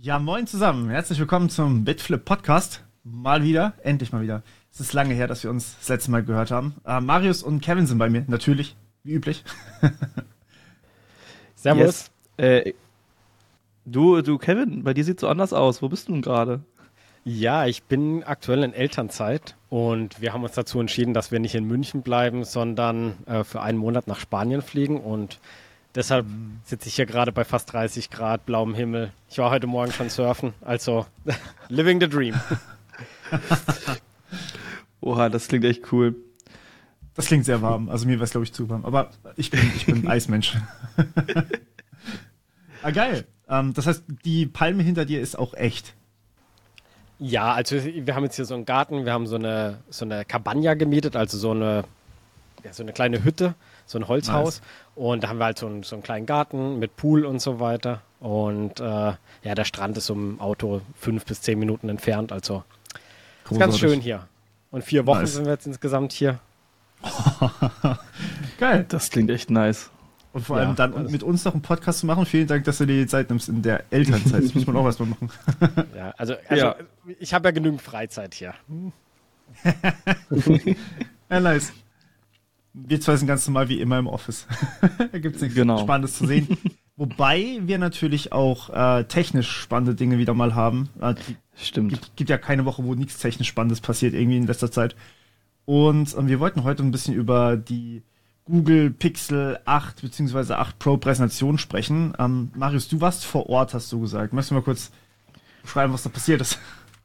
Ja, moin zusammen. Herzlich willkommen zum Bitflip Podcast. Mal wieder, endlich mal wieder. Es ist lange her, dass wir uns das letzte Mal gehört haben. Äh, Marius und Kevin sind bei mir, natürlich, wie üblich. Servus. Yes. Äh, du, du, Kevin, bei dir sieht so anders aus. Wo bist du denn gerade? Ja, ich bin aktuell in Elternzeit und wir haben uns dazu entschieden, dass wir nicht in München bleiben, sondern äh, für einen Monat nach Spanien fliegen und deshalb sitze ich hier gerade bei fast 30 Grad, blauem Himmel. Ich war heute Morgen schon surfen, also living the dream. Oha, das klingt echt cool. Das klingt sehr warm, also mir wäre es glaube ich zu warm, aber ich bin, ich bin Eismensch. ah, geil. Ähm, das heißt, die Palme hinter dir ist auch echt. Ja, also wir haben jetzt hier so einen Garten, wir haben so eine, so eine Cabana gemietet, also so eine, ja, so eine kleine Hütte, so ein Holzhaus. Nice. Und da haben wir halt so einen, so einen kleinen Garten mit Pool und so weiter. Und äh, ja, der Strand ist um Auto fünf bis zehn Minuten entfernt, also ist ganz schön hier. Und vier Wochen nice. sind wir jetzt insgesamt hier. Geil. Das klingt echt nice. Und vor allem ja, dann mit uns noch einen Podcast zu machen. Vielen Dank, dass du dir die Zeit nimmst in der Elternzeit. Das muss man auch erstmal machen. ja, also, also ja. ich habe ja genügend Freizeit hier. ja, nice. Wir zwei sind ganz normal wie immer im Office. da gibt es nichts genau. Spannendes zu sehen. Wobei wir natürlich auch äh, technisch spannende Dinge wieder mal haben. Äh, Stimmt. Gibt, gibt ja keine Woche, wo nichts technisch Spannendes passiert, irgendwie in letzter Zeit. Und äh, wir wollten heute ein bisschen über die Google Pixel 8 bzw. 8 Pro Präsentation sprechen. Ähm, Marius, du warst vor Ort, hast du gesagt. Möchtest du mal kurz beschreiben, was da passiert ist?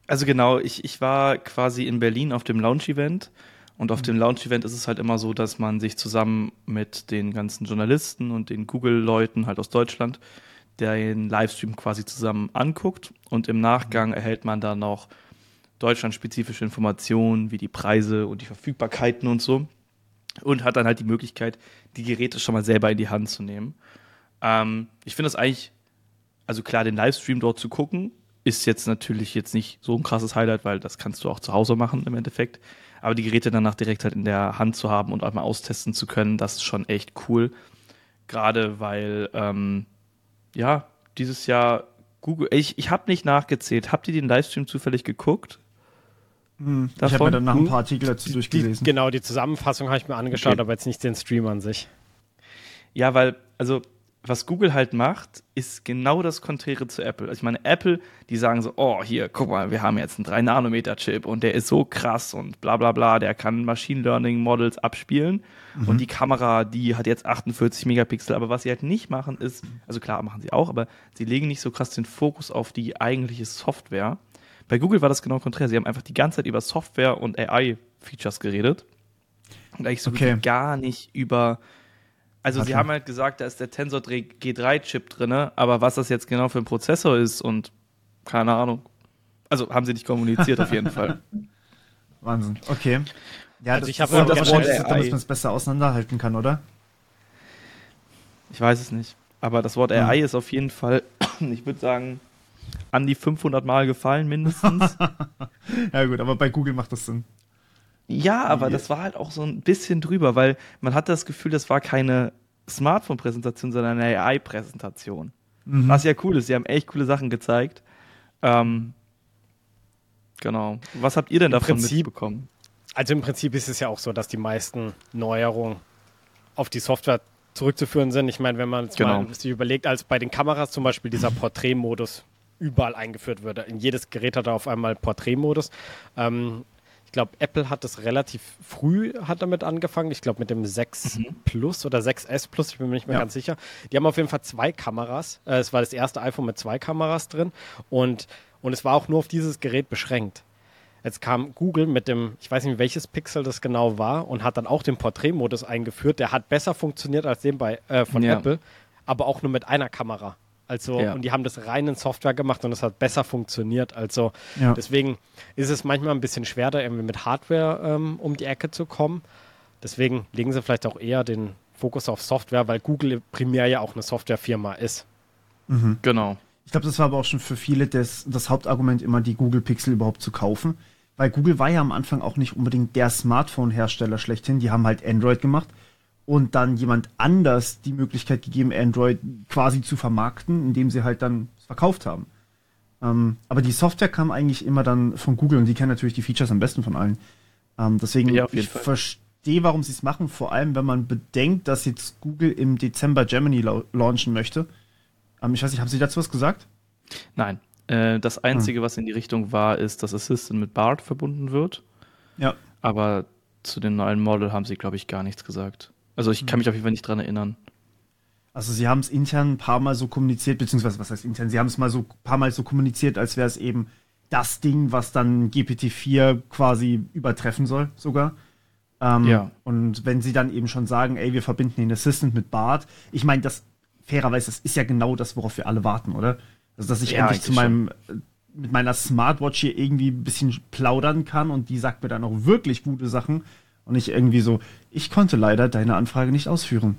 Also genau, ich, ich war quasi in Berlin auf dem Launch-Event und auf mhm. dem Launch-Event ist es halt immer so, dass man sich zusammen mit den ganzen Journalisten und den Google-Leuten halt aus Deutschland den Livestream quasi zusammen anguckt und im Nachgang erhält man dann noch deutschlandspezifische Informationen wie die Preise und die Verfügbarkeiten und so und hat dann halt die Möglichkeit, die Geräte schon mal selber in die Hand zu nehmen. Ähm, ich finde das eigentlich, also klar, den Livestream dort zu gucken, ist jetzt natürlich jetzt nicht so ein krasses Highlight, weil das kannst du auch zu Hause machen im Endeffekt. Aber die Geräte danach direkt halt in der Hand zu haben und einmal austesten zu können, das ist schon echt cool. Gerade weil, ähm, ja, dieses Jahr Google, ich, ich habe nicht nachgezählt. Habt ihr den Livestream zufällig geguckt? Hm, ich habe mir dann noch ein paar Artikel dazu durchgelesen. Die, genau, die Zusammenfassung habe ich mir angeschaut, okay. aber jetzt nicht den Stream an sich. Ja, weil, also, was Google halt macht, ist genau das Konträre zu Apple. Also ich meine, Apple, die sagen so, oh, hier, guck mal, wir haben jetzt einen 3-Nanometer-Chip und der ist so krass und bla bla bla, der kann Machine Learning-Models abspielen. Mhm. Und die Kamera, die hat jetzt 48 Megapixel. Aber was sie halt nicht machen, ist, also klar, machen sie auch, aber sie legen nicht so krass den Fokus auf die eigentliche Software. Bei Google war das genau konträr. Sie haben einfach die ganze Zeit über Software und AI-Features geredet. Und eigentlich so okay. gar nicht über. Also, sie haben halt gesagt, da ist der Tensor G3-Chip drin, aber was das jetzt genau für ein Prozessor ist und keine Ahnung. Also, haben sie nicht kommuniziert auf jeden Fall. Wahnsinn. Okay. Ja, also das, ich habe das, das wahrscheinlich, damit man es besser auseinanderhalten kann, oder? Ich weiß es nicht. Aber das Wort AI hm. ist auf jeden Fall, ich würde sagen, an die 500 Mal gefallen mindestens. ja gut, aber bei Google macht das Sinn. Ja, aber das war halt auch so ein bisschen drüber, weil man hatte das Gefühl, das war keine Smartphone-Präsentation, sondern eine AI-Präsentation. Mhm. Was ja cool ist, sie haben echt coole Sachen gezeigt. Ähm, genau. Was habt ihr denn Im davon Prinzip, mitbekommen? Also im Prinzip ist es ja auch so, dass die meisten Neuerungen auf die Software zurückzuführen sind. Ich meine, wenn man genau. mal sich überlegt, als bei den Kameras zum Beispiel dieser Porträtmodus überall eingeführt würde. In jedes Gerät hat er auf einmal Porträtmodus. Ähm, ich glaube, Apple hat das relativ früh hat damit angefangen. Ich glaube, mit dem 6 mhm. Plus oder 6S Plus, ich bin mir nicht mehr ja. ganz sicher. Die haben auf jeden Fall zwei Kameras. Äh, es war das erste iPhone mit zwei Kameras drin und, und es war auch nur auf dieses Gerät beschränkt. Jetzt kam Google mit dem, ich weiß nicht, welches Pixel das genau war, und hat dann auch den Porträtmodus eingeführt. Der hat besser funktioniert als den bei, äh, von ja. Apple, aber auch nur mit einer Kamera. Also, ja. und die haben das rein in Software gemacht und es hat besser funktioniert. Also, ja. deswegen ist es manchmal ein bisschen schwer, da irgendwie mit Hardware ähm, um die Ecke zu kommen. Deswegen legen sie vielleicht auch eher den Fokus auf Software, weil Google primär ja auch eine Softwarefirma ist. Mhm. Genau. Ich glaube, das war aber auch schon für viele das, das Hauptargument, immer die Google Pixel überhaupt zu kaufen. Weil Google war ja am Anfang auch nicht unbedingt der Smartphone-Hersteller schlechthin. Die haben halt Android gemacht und dann jemand anders die Möglichkeit gegeben, Android quasi zu vermarkten, indem sie halt dann verkauft haben. Ähm, aber die Software kam eigentlich immer dann von Google und die kennen natürlich die Features am besten von allen. Ähm, deswegen, ja, ich verstehe, warum sie es machen, vor allem wenn man bedenkt, dass jetzt Google im Dezember Germany launchen möchte. Ähm, ich weiß nicht, haben Sie dazu was gesagt? Nein. Äh, das Einzige, hm. was in die Richtung war, ist, dass Assistant mit BART verbunden wird. Ja. Aber zu dem neuen Model haben sie, glaube ich, gar nichts gesagt. Also ich kann hm. mich auf jeden Fall nicht dran erinnern. Also sie haben es intern ein paar Mal so kommuniziert, beziehungsweise was heißt intern? Sie haben es mal so ein paar Mal so kommuniziert, als wäre es eben das Ding, was dann GPT-4 quasi übertreffen soll, sogar. Ähm, ja. Und wenn sie dann eben schon sagen, ey, wir verbinden den Assistant mit Bart, ich meine, das fairerweise, das ist ja genau das, worauf wir alle warten, oder? Also, dass ich ja, endlich zu meinem, schon. mit meiner Smartwatch hier irgendwie ein bisschen plaudern kann und die sagt mir dann auch wirklich gute Sachen und nicht irgendwie so, ich konnte leider deine Anfrage nicht ausführen.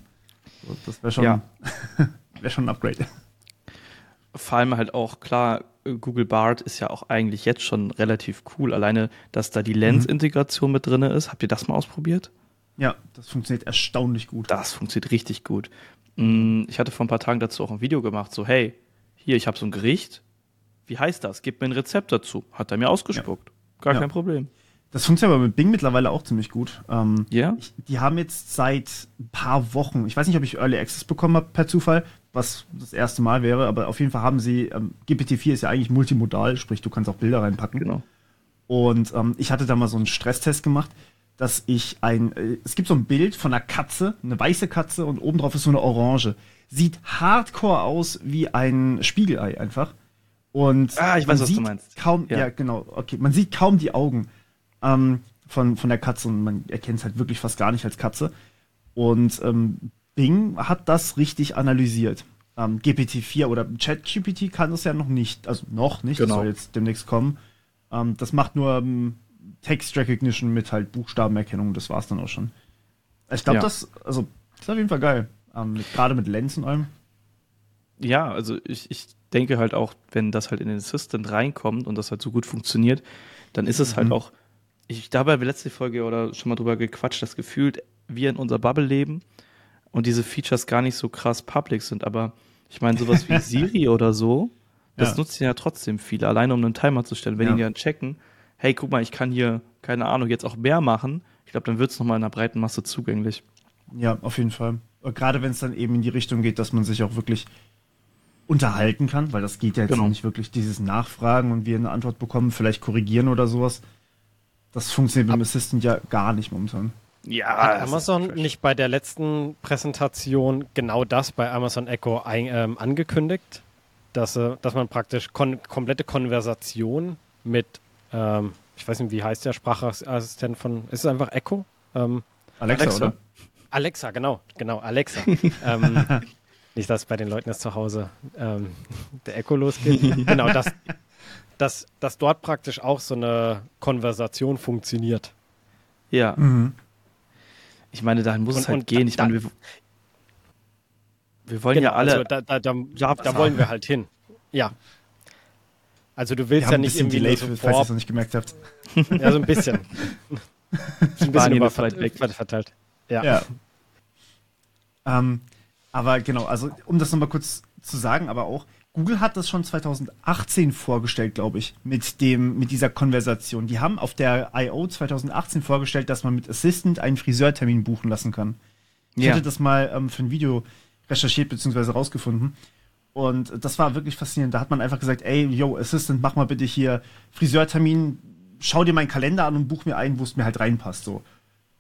Das wäre schon, ja. wär schon ein Upgrade. Vor allem halt auch, klar, Google Bart ist ja auch eigentlich jetzt schon relativ cool. Alleine, dass da die Lens-Integration mit drin ist. Habt ihr das mal ausprobiert? Ja, das funktioniert erstaunlich gut. Das funktioniert richtig gut. Mm, ich hatte vor ein paar Tagen dazu auch ein Video gemacht, so, hey, hier, ich habe so ein Gericht. Wie heißt das? Gib mir ein Rezept dazu. Hat er mir ausgespuckt. Ja. Gar ja. kein Problem. Das funktioniert aber mit Bing mittlerweile auch ziemlich gut. Ähm, ja. Ich, die haben jetzt seit ein paar Wochen, ich weiß nicht, ob ich Early Access bekommen habe per Zufall, was das erste Mal wäre, aber auf jeden Fall haben sie, ähm, GPT-4 ist ja eigentlich multimodal, sprich, du kannst auch Bilder reinpacken. Genau. Und ähm, ich hatte da mal so einen Stresstest gemacht, dass ich ein, äh, es gibt so ein Bild von einer Katze, eine weiße Katze und obendrauf ist so eine Orange. Sieht hardcore aus wie ein Spiegelei einfach. Und ah, ich weiß, was du meinst. Kaum, ja. ja. genau, okay. Man sieht kaum die Augen ähm, von, von der Katze und man erkennt es halt wirklich fast gar nicht als Katze. Und ähm, Bing hat das richtig analysiert. Ähm, GPT-4 oder ChatGPT kann das ja noch nicht, also noch nicht, genau. das soll jetzt demnächst kommen. Ähm, das macht nur ähm, Text Recognition mit halt Buchstabenerkennung, das war's dann auch schon. Ich glaube, ja. das, also, das ist auf jeden Fall geil. Ähm, Gerade mit Lens und allem. Ja, also ich, ich denke halt auch, wenn das halt in den Assistant reinkommt und das halt so gut funktioniert, dann ist es halt mhm. halt auch ich, da haben wir letzte Folge oder schon mal drüber gequatscht, das gefühlt wir in unserer Bubble leben und diese Features gar nicht so krass public sind. Aber ich meine, sowas wie Siri oder so, das ja. nutzen ja trotzdem viele, alleine um einen Timer zu stellen. Wenn ja. die dann checken, hey, guck mal, ich kann hier, keine Ahnung, jetzt auch mehr machen, ich glaube, dann wird es nochmal in einer breiten Masse zugänglich. Ja, auf jeden Fall. Gerade wenn es dann eben in die Richtung geht, dass man sich auch wirklich unterhalten kann, weil das geht ja jetzt genau. nicht wirklich dieses Nachfragen und wir eine Antwort bekommen, vielleicht korrigieren oder sowas. Das funktioniert beim Assistant ja gar nicht momentan. Ja, hat Amazon nicht bei der letzten Präsentation genau das bei Amazon Echo ein, ähm, angekündigt, dass, äh, dass man praktisch kon komplette Konversation mit, ähm, ich weiß nicht, wie heißt der Sprachassistent von, ist es einfach Echo? Ähm, Alexa, Alexa, oder? Alexa, genau, genau, Alexa. ähm, nicht, dass bei den Leuten jetzt zu Hause ähm, der Echo losgeht. genau, das, dass, dass dort praktisch auch so eine Konversation funktioniert. Ja. Mhm. Ich meine, dahin muss und, es halt gehen. Ich meine, wir, wir wollen genau, ja alle. Also da, da, da, da wollen wir halt hin. Ja. Also du willst ja nicht irgendwie Delay, so falls ihr es noch nicht gemerkt habt. Ja, so ein bisschen. ein bisschen überverteilt verteilt. Ja. ja. Ähm, aber genau, also um das nochmal kurz zu sagen, aber auch, Google hat das schon 2018 vorgestellt, glaube ich, mit dem, mit dieser Konversation. Die haben auf der I.O. 2018 vorgestellt, dass man mit Assistant einen Friseurtermin buchen lassen kann. Ich ja. hatte das mal ähm, für ein Video recherchiert bzw. rausgefunden. Und das war wirklich faszinierend. Da hat man einfach gesagt, ey, yo, Assistant, mach mal bitte hier Friseurtermin, schau dir meinen Kalender an und buch mir ein, wo es mir halt reinpasst. So.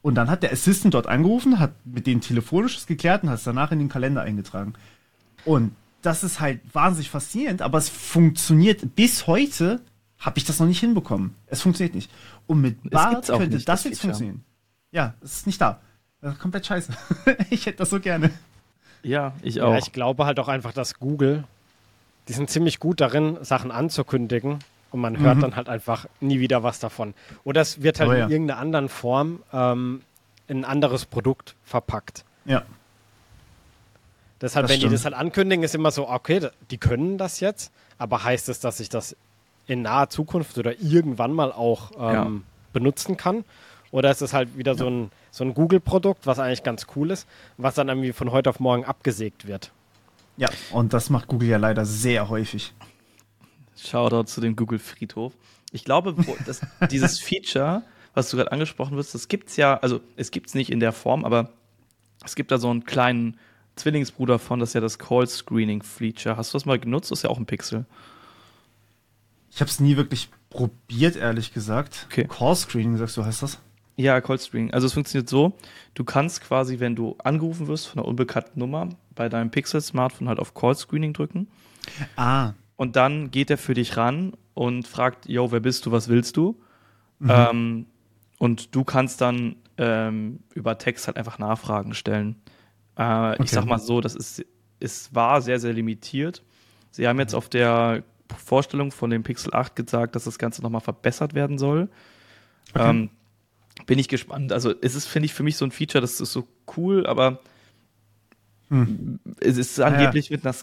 Und dann hat der Assistant dort angerufen, hat mit denen telefonisches geklärt und hat es danach in den Kalender eingetragen. Und das ist halt wahnsinnig faszinierend, aber es funktioniert bis heute, habe ich das noch nicht hinbekommen. Es funktioniert nicht. Und mit Bart könnte nicht, das, das jetzt funktionieren. Ja, es ist nicht da. Das ist komplett scheiße. ich hätte das so gerne. Ja, ich auch. Ja, ich glaube halt auch einfach, dass Google, die sind ziemlich gut darin, Sachen anzukündigen und man hört mhm. dann halt einfach nie wieder was davon. Oder es wird halt oh, ja. in irgendeiner anderen Form ähm, in ein anderes Produkt verpackt. Ja. Deshalb, das wenn stimmt. die das halt ankündigen, ist immer so, okay, die können das jetzt, aber heißt es, dass ich das in naher Zukunft oder irgendwann mal auch ähm, ja. benutzen kann? Oder ist es halt wieder ja. so ein, so ein Google-Produkt, was eigentlich ganz cool ist, was dann irgendwie von heute auf morgen abgesägt wird? Ja, und das macht Google ja leider sehr häufig. Shoutout zu dem Google Friedhof. Ich glaube, das, dieses Feature, was du gerade angesprochen wirst, das gibt's ja, also es gibt's nicht in der Form, aber es gibt da so einen kleinen Zwillingsbruder von, das ist ja das Call Screening Feature. Hast du das mal genutzt? Das ist ja auch ein Pixel. Ich habe es nie wirklich probiert, ehrlich gesagt. Okay. Call Screening, sagst du, heißt das? Ja, Call Screening. Also es funktioniert so, du kannst quasi, wenn du angerufen wirst von einer unbekannten Nummer, bei deinem Pixel-Smartphone halt auf Call Screening drücken. Ah. Und dann geht er für dich ran und fragt, yo, wer bist du, was willst du? Mhm. Ähm, und du kannst dann ähm, über Text halt einfach Nachfragen stellen. Äh, okay. Ich sag mal so, das ist, es war sehr, sehr limitiert. Sie haben jetzt auf der Vorstellung von dem Pixel 8 gesagt, dass das Ganze nochmal verbessert werden soll. Okay. Ähm, bin ich gespannt. Also es ist, finde ich, für mich so ein Feature, das ist so cool, aber hm. es ist angeblich ja. mit einer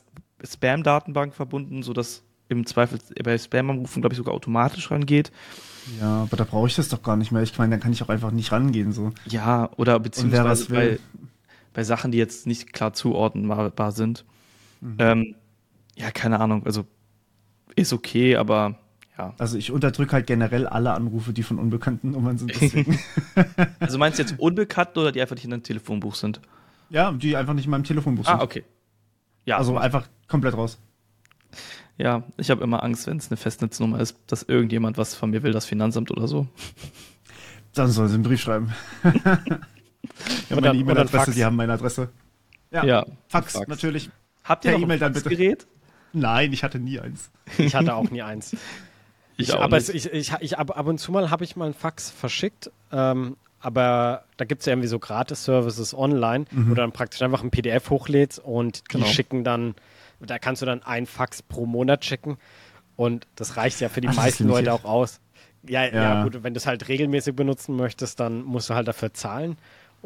Spam-Datenbank verbunden, sodass im Zweifel bei Spam-Anrufen, glaube ich, sogar automatisch rangeht. Ja, aber da brauche ich das doch gar nicht mehr. Ich meine, dann kann ich auch einfach nicht rangehen. So. Ja, oder beziehungsweise bei, bei Sachen, die jetzt nicht klar zuordnenbar sind. Mhm. Ähm, ja, keine Ahnung. Also ist okay, aber ja. Also ich unterdrücke halt generell alle Anrufe, die von unbekannten Nummern sind. also meinst du jetzt unbekannte oder die einfach nicht in deinem Telefonbuch sind? Ja, die einfach nicht in meinem Telefonbuch ah, sind. Ah, okay. Ja. Also einfach komplett raus. Ja, ich habe immer Angst, wenn es eine Festnetznummer ist, dass irgendjemand was von mir will, das Finanzamt oder so. Dann soll sie einen Brief schreiben. ja, meine E-Mail-Adresse, die haben meine Adresse. Ja, ja Fax, Fax, natürlich. Habt ihr ein Faxgerät? Nein, ich hatte nie eins. Ich hatte auch nie eins. Ich, ich aber es, ich, ich, ich, ab, ab und zu mal habe ich mal ein Fax verschickt, ähm, aber da gibt es ja irgendwie so Gratis-Services online, mhm. wo du dann praktisch einfach ein PDF hochlädst und genau. die schicken dann, da kannst du dann ein Fax pro Monat schicken und das reicht ja für die Ach, meisten Leute auch aus. Ja, ja, ja, gut, wenn du es halt regelmäßig benutzen möchtest, dann musst du halt dafür zahlen.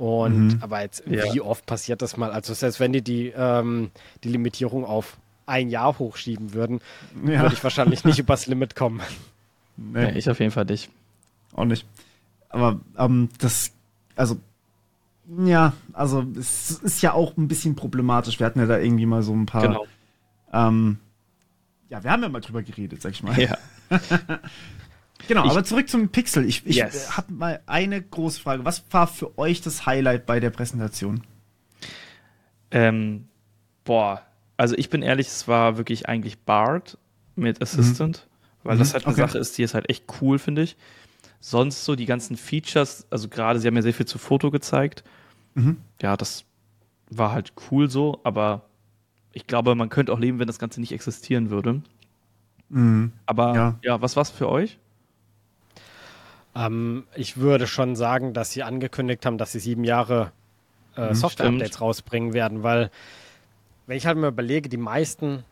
Und mhm. aber jetzt, ja. wie oft passiert das mal? Also selbst wenn die die, ähm, die Limitierung auf ein Jahr hochschieben würden, ja. würde ich wahrscheinlich nicht übers Limit kommen. Nee. nee. ich auf jeden Fall nicht. Auch nicht. Aber ähm, das, also, ja, also es ist ja auch ein bisschen problematisch. Wir hatten ja da irgendwie mal so ein paar. Genau. Ähm, ja, wir haben ja mal drüber geredet, sag ich mal. Ja. genau, ich, aber zurück zum Pixel. Ich, ich yes. habe mal eine große Frage. Was war für euch das Highlight bei der Präsentation? Ähm, boah, also ich bin ehrlich, es war wirklich eigentlich Bart mit Assistant, mhm. weil mhm. das halt eine okay. Sache ist, die ist halt echt cool, finde ich. Sonst so die ganzen Features, also gerade, sie haben ja sehr viel zu Foto gezeigt. Mhm. Ja, das war halt cool so, aber ich glaube, man könnte auch leben, wenn das Ganze nicht existieren würde. Mhm. Aber ja. ja, was war's für euch? Ähm, ich würde schon sagen, dass sie angekündigt haben, dass sie sieben Jahre äh, mhm, Software-Updates rausbringen werden, weil wenn ich halt mal überlege, die meisten,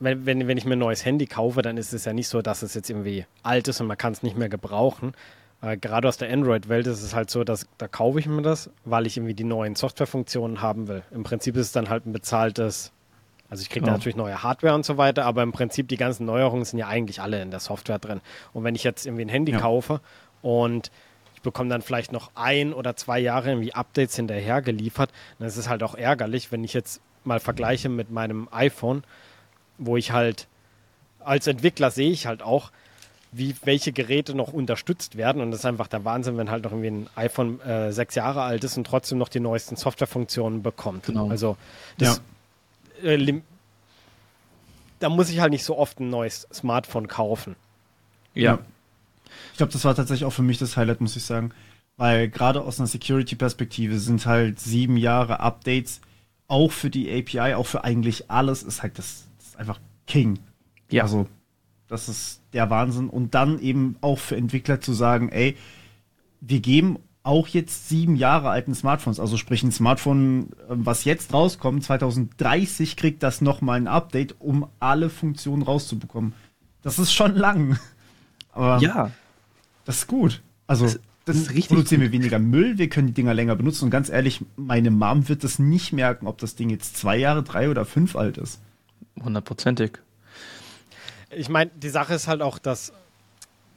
wenn, wenn, wenn ich mir ein neues Handy kaufe, dann ist es ja nicht so, dass es jetzt irgendwie alt ist und man kann es nicht mehr gebrauchen. Äh, gerade aus der Android-Welt ist es halt so, dass da kaufe ich mir das, weil ich irgendwie die neuen Softwarefunktionen haben will. Im Prinzip ist es dann halt ein bezahltes, also ich kriege ja. natürlich neue Hardware und so weiter, aber im Prinzip die ganzen Neuerungen sind ja eigentlich alle in der Software drin. Und wenn ich jetzt irgendwie ein Handy ja. kaufe und ich bekomme dann vielleicht noch ein oder zwei Jahre irgendwie Updates hinterher geliefert, dann ist es halt auch ärgerlich, wenn ich jetzt mal vergleiche mit meinem iPhone, wo ich halt als Entwickler sehe ich halt auch, wie welche Geräte noch unterstützt werden. Und das ist einfach der Wahnsinn, wenn halt noch irgendwie ein iPhone äh, sechs Jahre alt ist und trotzdem noch die neuesten Softwarefunktionen bekommt. Genau. Also das, ja. äh, da muss ich halt nicht so oft ein neues Smartphone kaufen. Ja. Ich glaube, das war tatsächlich auch für mich das Highlight, muss ich sagen. Weil gerade aus einer Security-Perspektive sind halt sieben Jahre Updates auch für die API, auch für eigentlich alles, ist halt das, das ist einfach King. Ja. Also, das ist der Wahnsinn. Und dann eben auch für Entwickler zu sagen, ey, wir geben auch jetzt sieben Jahre alten Smartphones, also sprich ein Smartphone, ähm, was jetzt rauskommt, 2030 kriegt das nochmal ein Update, um alle Funktionen rauszubekommen. Das ist schon lang. Aber ja. Das ist gut. Also, das, das ist richtig produzieren wir weniger Müll, wir können die Dinger länger benutzen. Und ganz ehrlich, meine Mom wird das nicht merken, ob das Ding jetzt zwei Jahre, drei oder fünf alt ist. Hundertprozentig. Ich meine, die Sache ist halt auch, dass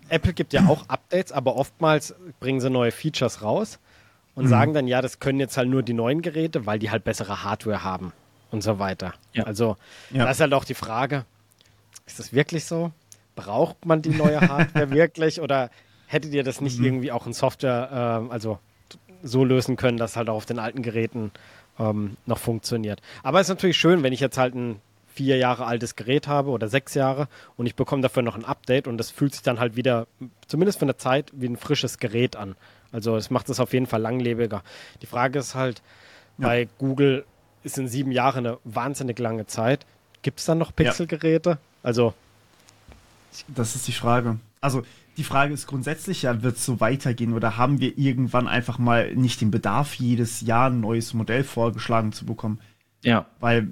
Apple gibt ja auch Updates, aber oftmals bringen sie neue Features raus und mhm. sagen dann, ja, das können jetzt halt nur die neuen Geräte, weil die halt bessere Hardware haben und so weiter. Ja. Also, ja. da ist halt auch die Frage, ist das wirklich so? braucht man die neue Hardware wirklich oder hättet ihr das nicht mhm. irgendwie auch in Software, äh, also so lösen können, dass halt auch auf den alten Geräten ähm, noch funktioniert. Aber es ist natürlich schön, wenn ich jetzt halt ein vier Jahre altes Gerät habe oder sechs Jahre und ich bekomme dafür noch ein Update und das fühlt sich dann halt wieder, zumindest für eine Zeit, wie ein frisches Gerät an. Also es macht es auf jeden Fall langlebiger. Die Frage ist halt, ja. bei Google ist in sieben Jahren eine wahnsinnig lange Zeit. Gibt es dann noch Pixelgeräte? Ja. Also. Das ist die Frage. Also die Frage ist grundsätzlich ja, wird es so weitergehen oder haben wir irgendwann einfach mal nicht den Bedarf, jedes Jahr ein neues Modell vorgeschlagen zu bekommen? Ja. Weil,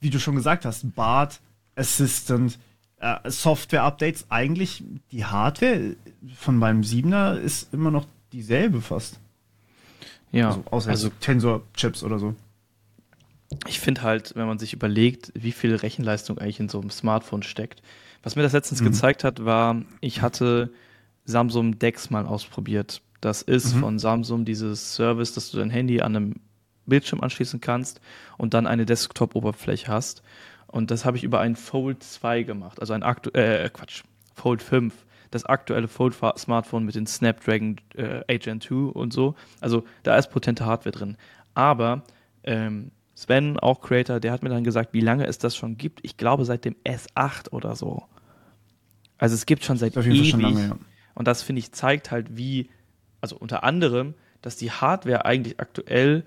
wie du schon gesagt hast, BART, Assistant, äh, Software-Updates, eigentlich die Hardware von meinem 7er ist immer noch dieselbe fast. Ja. Also, außer also Tensor-Chips oder so. Ich finde halt, wenn man sich überlegt, wie viel Rechenleistung eigentlich in so einem Smartphone steckt. Was mir das letztens mhm. gezeigt hat, war, ich hatte Samsung Dex mal ausprobiert. Das ist mhm. von Samsung dieses Service, dass du dein Handy an einem Bildschirm anschließen kannst und dann eine Desktop-Oberfläche hast. Und das habe ich über ein Fold 2 gemacht, also ein aktu äh, Quatsch, Fold 5 das aktuelle Fold-Smartphone mit den Snapdragon äh, Agent 2 und so. Also da ist potente Hardware drin. Aber ähm, Sven, auch Creator, der hat mir dann gesagt, wie lange es das schon gibt. Ich glaube seit dem S8 oder so. Also es gibt schon seit ewig. Schon lange, ja. Und das finde ich zeigt halt, wie, also unter anderem, dass die Hardware eigentlich aktuell,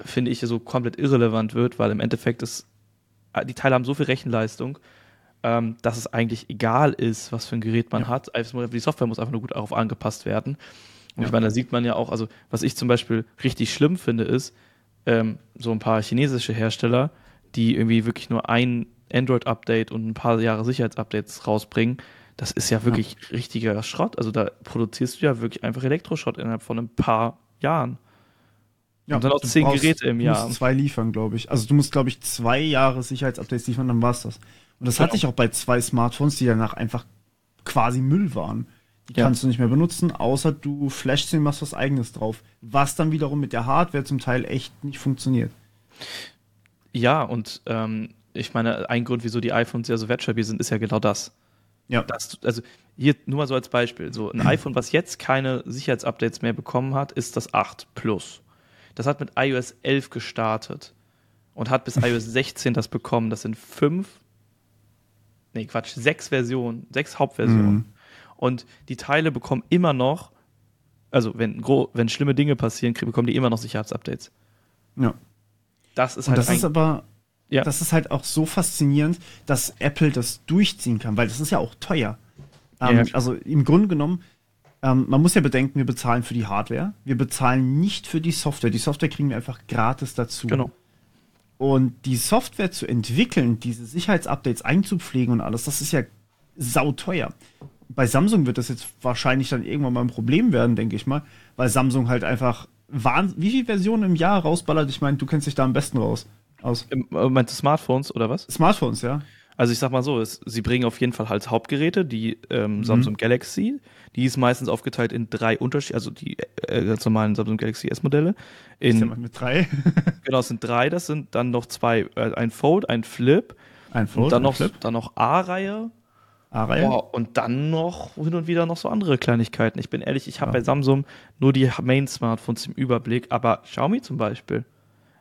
finde ich, so komplett irrelevant wird, weil im Endeffekt ist, die Teile haben so viel Rechenleistung ähm, dass es eigentlich egal ist, was für ein Gerät man ja. hat. Die Software muss einfach nur gut darauf angepasst werden. Und ja. ich meine, da sieht man ja auch, also was ich zum Beispiel richtig schlimm finde, ist, ähm, so ein paar chinesische Hersteller, die irgendwie wirklich nur ein Android-Update und ein paar Jahre Sicherheitsupdates rausbringen, das ist ja wirklich ja. richtiger Schrott. Also da produzierst du ja wirklich einfach Elektroschrott innerhalb von ein paar Jahren. Ja, und dann auch zehn Geräte im Jahr. Du musst zwei liefern, glaube ich. Also du musst, glaube ich, zwei Jahre Sicherheitsupdates liefern, dann war's das. Und das genau. hatte ich auch bei zwei Smartphones, die danach einfach quasi Müll waren. Die ja. kannst du nicht mehr benutzen, außer du flashst sie und machst was eigenes drauf. Was dann wiederum mit der Hardware zum Teil echt nicht funktioniert. Ja, und ähm, ich meine, ein Grund, wieso die iPhones ja so wertstabil sind, ist ja genau das. Ja. Das, also hier nur mal so als Beispiel. So ein iPhone, was jetzt keine Sicherheitsupdates mehr bekommen hat, ist das 8 Plus. Das hat mit iOS 11 gestartet und hat bis iOS 16 das bekommen. Das sind fünf nee, Quatsch, sechs Versionen, sechs Hauptversionen. Mhm. Und die Teile bekommen immer noch, also wenn, wenn schlimme Dinge passieren, bekommen die immer noch Sicherheitsupdates. Ja. Das ist halt. Und das ist aber, ja. das ist halt auch so faszinierend, dass Apple das durchziehen kann, weil das ist ja auch teuer. Ähm, ja. Also im Grunde genommen, ähm, man muss ja bedenken, wir bezahlen für die Hardware, wir bezahlen nicht für die Software. Die Software kriegen wir einfach gratis dazu. Genau. Und die Software zu entwickeln, diese Sicherheitsupdates einzupflegen und alles, das ist ja sauteuer. Bei Samsung wird das jetzt wahrscheinlich dann irgendwann mal ein Problem werden, denke ich mal, weil Samsung halt einfach wie viele Versionen im Jahr rausballert. Ich meine, du kennst dich da am besten raus. Aus. Äh, meinst du Smartphones oder was? Smartphones, ja. Also ich sag mal so, es, sie bringen auf jeden Fall halt Hauptgeräte, die ähm, mhm. Samsung Galaxy, die ist meistens aufgeteilt in drei Unterschiede, also die äh, ganz normalen Samsung Galaxy S-Modelle. In ja mit drei. genau, es sind drei, das sind dann noch zwei, äh, ein Fold, ein Flip, ein Fold, und dann noch, Flip. dann noch A-Reihe. A-Reihe. Oh, und dann noch hin und wieder noch so andere Kleinigkeiten. Ich bin ehrlich, ich habe ja. bei Samsung nur die Main-Smartphones im Überblick, aber Xiaomi zum Beispiel.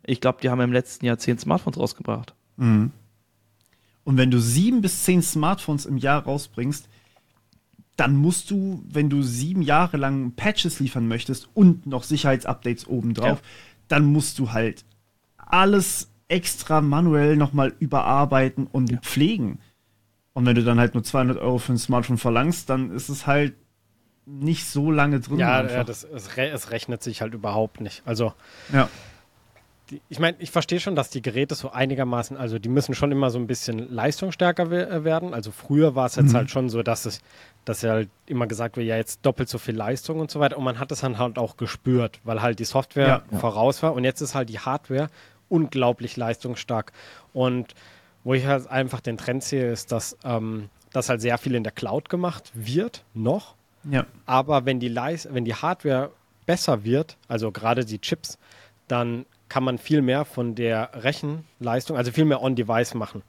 Ich glaube, die haben im letzten Jahr zehn Smartphones rausgebracht. Mhm. Und wenn du sieben bis zehn Smartphones im Jahr rausbringst, dann musst du, wenn du sieben Jahre lang Patches liefern möchtest und noch Sicherheitsupdates obendrauf, ja. dann musst du halt alles extra manuell nochmal überarbeiten und ja. pflegen. Und wenn du dann halt nur 200 Euro für ein Smartphone verlangst, dann ist es halt nicht so lange drin. Ja, ja das, es, es, rechnet sich halt überhaupt nicht. Also, ja die, ich meine, ich verstehe schon, dass die Geräte so einigermaßen, also die müssen schon immer so ein bisschen leistungsstärker äh, werden. Also früher war es jetzt mhm. halt schon so, dass es, dass ja halt immer gesagt wird, ja, jetzt doppelt so viel Leistung und so weiter. Und man hat es dann halt auch gespürt, weil halt die Software ja. voraus war und jetzt ist halt die Hardware unglaublich leistungsstark. Und wo ich halt einfach den Trend sehe, ist, dass, ähm, dass halt sehr viel in der Cloud gemacht wird, noch. Ja. Aber wenn die, Leis wenn die Hardware besser wird, also gerade die Chips, dann kann man viel mehr von der Rechenleistung, also viel mehr on-device machen.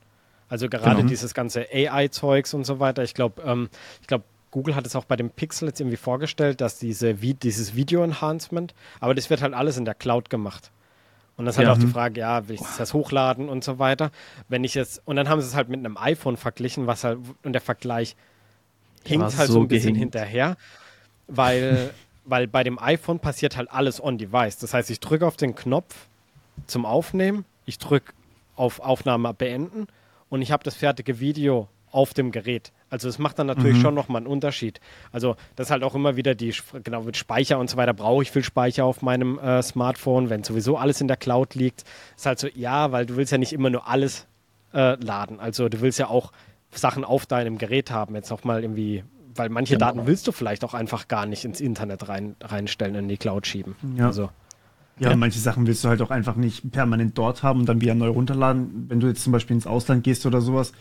Also gerade genau. dieses ganze AI-Zeugs und so weiter. Ich glaube, ähm, ich glaube, Google hat es auch bei dem Pixel jetzt irgendwie vorgestellt, dass diese, dieses Video-Enhancement, aber das wird halt alles in der Cloud gemacht. Und das ist halt ja. auch die mhm. Frage, ja, will ich das hochladen und so weiter. Wenn ich jetzt, und dann haben sie es halt mit einem iPhone verglichen, was halt, und der Vergleich hinkt halt so, so ein bisschen gehängt. hinterher, weil, weil bei dem iPhone passiert halt alles on device. Das heißt, ich drücke auf den Knopf zum Aufnehmen, ich drücke auf Aufnahme beenden und ich habe das fertige Video auf dem Gerät. Also es macht dann natürlich mhm. schon nochmal einen Unterschied. Also das ist halt auch immer wieder die, genau mit Speicher und so weiter, brauche ich viel Speicher auf meinem äh, Smartphone, wenn sowieso alles in der Cloud liegt. Ist halt so, ja, weil du willst ja nicht immer nur alles äh, laden. Also du willst ja auch Sachen auf deinem Gerät haben, jetzt auch mal irgendwie, weil manche genau. Daten willst du vielleicht auch einfach gar nicht ins Internet rein, reinstellen, in die Cloud schieben. Ja. Also ja, ja, manche Sachen willst du halt auch einfach nicht permanent dort haben und dann wieder neu runterladen. Wenn du jetzt zum Beispiel ins Ausland gehst oder sowas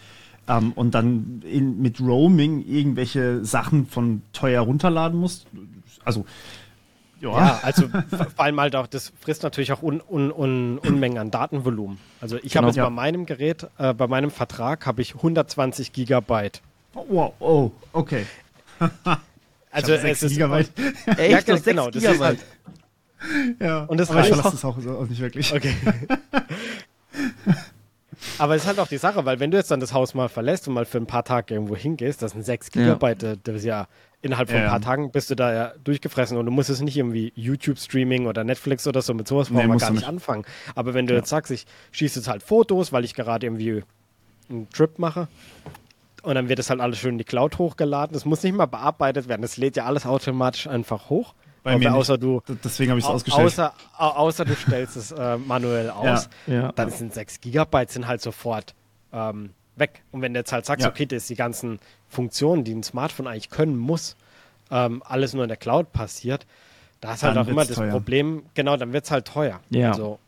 ähm, und dann in, mit Roaming irgendwelche Sachen von teuer runterladen musst. Also, ja. ja also vor allem halt auch, das frisst natürlich auch un, un, un, Unmengen an Datenvolumen. Also ich genau, habe jetzt ja. bei meinem Gerät, äh, bei meinem Vertrag habe ich 120 Gigabyte. Oh, wow, oh, okay. also es ist Gigabyte. Echt? Ja, genau, das ist halt, ja, und das aber reicht. ich verlasse es auch, auch nicht wirklich. Okay. aber es ist halt auch die Sache, weil wenn du jetzt dann das Haus mal verlässt und mal für ein paar Tage irgendwo hingehst, das sind 6 Gigabyte, ja. das ist ja innerhalb von ein paar. Tagen bist du da ja durchgefressen und du musst es nicht irgendwie YouTube-Streaming oder Netflix oder so, mit sowas brauchen nee, wir gar nicht anfangen. Aber wenn du jetzt sagst, ich schieße jetzt halt Fotos, weil ich gerade irgendwie einen Trip mache und dann wird es halt alles schön in die Cloud hochgeladen. Das muss nicht mal bearbeitet werden, das lädt ja alles automatisch einfach hoch. Bei mir außer du, deswegen habe ich es ausgestellt. Außer, außer du stellst es äh, manuell aus, ja, ja. dann sind 6 Gigabyte sind halt sofort ähm, weg. Und wenn du jetzt halt sagst, ja. okay, das ist die ganzen Funktionen, die ein Smartphone eigentlich können muss, ähm, alles nur in der Cloud passiert, da ist halt auch immer das teuer. Problem, genau, dann wird es halt teuer. Ja. Also,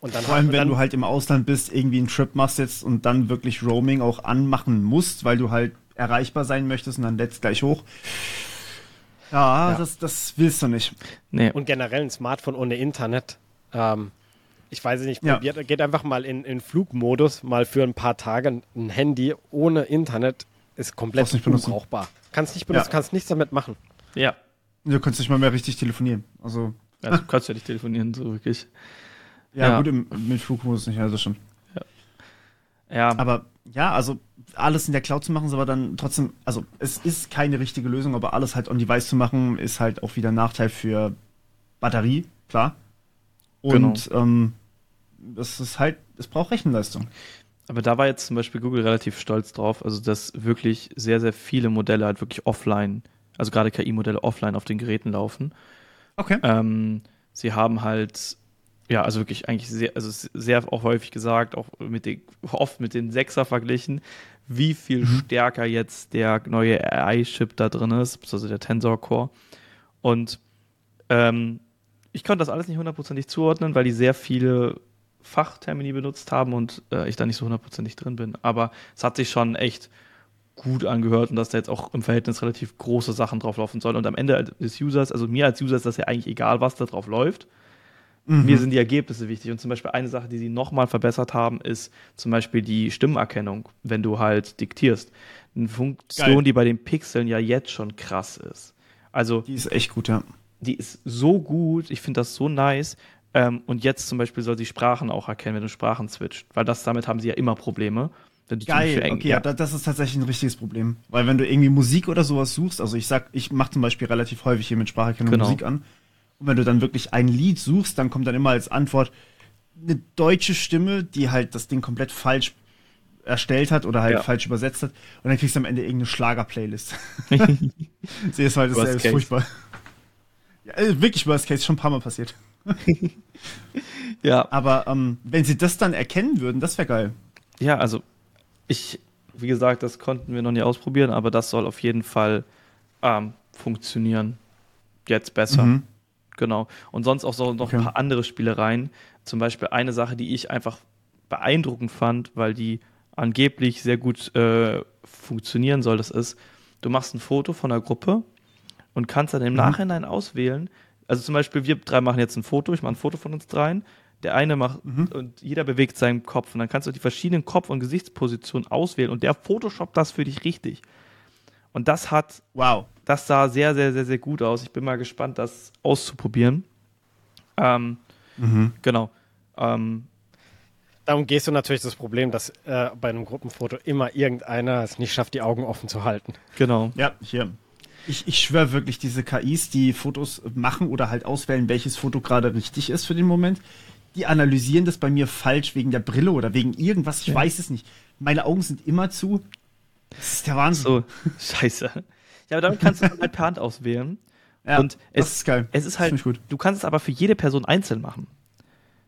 und dann Vor allem, wenn dann, du halt im Ausland bist, irgendwie einen Trip machst jetzt und dann wirklich Roaming auch anmachen musst, weil du halt erreichbar sein möchtest und dann lädst gleich hoch. Ja, ja. Das, das willst du nicht. Nee. Und generell ein Smartphone ohne Internet. Ähm, ich weiß nicht, probiert, ja. geht einfach mal in, in Flugmodus, mal für ein paar Tage ein Handy ohne Internet ist komplett nicht unbrauchbar. Kannst nicht benutzen, ja. kannst nichts damit machen. Ja. Du kannst nicht mal mehr richtig telefonieren. Also. Ja, du kannst ja nicht telefonieren, so wirklich. Ja, ja. gut, im, mit Flugmodus nicht, also schon. Ja. ja. Aber ja, also alles in der Cloud zu machen, ist aber dann trotzdem, also es ist keine richtige Lösung, aber alles halt on device zu machen, ist halt auch wieder ein Nachteil für Batterie, klar. Und genau. ähm, das ist halt, es braucht Rechenleistung. Aber da war jetzt zum Beispiel Google relativ stolz drauf, also dass wirklich sehr, sehr viele Modelle halt wirklich offline, also gerade KI-Modelle offline auf den Geräten laufen. Okay. Ähm, sie haben halt ja, also wirklich eigentlich sehr, also sehr auch häufig gesagt, auch mit den, oft mit den Sechser verglichen, wie viel mhm. stärker jetzt der neue AI-Chip da drin ist, also der Tensor Core. Und ähm, ich konnte das alles nicht hundertprozentig zuordnen, weil die sehr viele Fachtermini benutzt haben und äh, ich da nicht so hundertprozentig drin bin. Aber es hat sich schon echt gut angehört und dass da jetzt auch im Verhältnis relativ große Sachen drauf laufen sollen. Und am Ende des Users, also mir als User ist das ja eigentlich egal, was da drauf läuft. Mhm. Mir sind die Ergebnisse wichtig. Und zum Beispiel eine Sache, die sie nochmal verbessert haben, ist zum Beispiel die Stimmerkennung, wenn du halt diktierst. Eine Funktion, Geil. die bei den Pixeln ja jetzt schon krass ist. Also. Die ist echt gut, ja. Die ist so gut, ich finde das so nice. Ähm, und jetzt zum Beispiel soll sie Sprachen auch erkennen, wenn du Sprachen switcht. Weil das, damit haben sie ja immer Probleme. Geil, okay, ja. das ist tatsächlich ein richtiges Problem. Weil wenn du irgendwie Musik oder sowas suchst, also ich sag, ich mache zum Beispiel relativ häufig hier mit Spracherkennung genau. Musik an und wenn du dann wirklich ein Lied suchst, dann kommt dann immer als Antwort eine deutsche Stimme, die halt das Ding komplett falsch erstellt hat oder halt ja. falsch übersetzt hat. Und dann kriegst du am Ende irgendeine Schlager-Playlist. Sie ist halt das ist furchtbar. Ja, äh, wirklich Worst Case, schon ein paar Mal passiert. ja. Aber ähm, wenn sie das dann erkennen würden, das wäre geil. Ja, also ich, wie gesagt, das konnten wir noch nie ausprobieren, aber das soll auf jeden Fall ähm, funktionieren. Jetzt besser. Mhm. Genau. Und sonst auch so noch okay. ein paar andere Spielereien. Zum Beispiel eine Sache, die ich einfach beeindruckend fand, weil die angeblich sehr gut äh, funktionieren soll, das ist, du machst ein Foto von der Gruppe und kannst dann im mhm. Nachhinein auswählen. Also zum Beispiel, wir drei machen jetzt ein Foto, ich mache ein Foto von uns dreien. Der eine macht mhm. und jeder bewegt seinen Kopf und dann kannst du die verschiedenen Kopf- und Gesichtspositionen auswählen und der Photoshop das für dich richtig. Und das hat, wow, das sah sehr, sehr, sehr, sehr gut aus. Ich bin mal gespannt, das auszuprobieren. Ähm, mhm. Genau. Ähm, Darum gehst du natürlich das Problem, dass äh, bei einem Gruppenfoto immer irgendeiner es nicht schafft, die Augen offen zu halten. Genau. Ja, hier. Ich, ich schwöre wirklich, diese KIs, die Fotos machen oder halt auswählen, welches Foto gerade richtig ist für den Moment, die analysieren das bei mir falsch wegen der Brille oder wegen irgendwas. Ich ja. weiß es nicht. Meine Augen sind immer zu. Das ist der Wahnsinn. So, scheiße. Ja, aber damit kannst du halt per Hand auswählen. Ja, und es, das ist geil. Es ist halt, du kannst es aber für jede Person einzeln machen.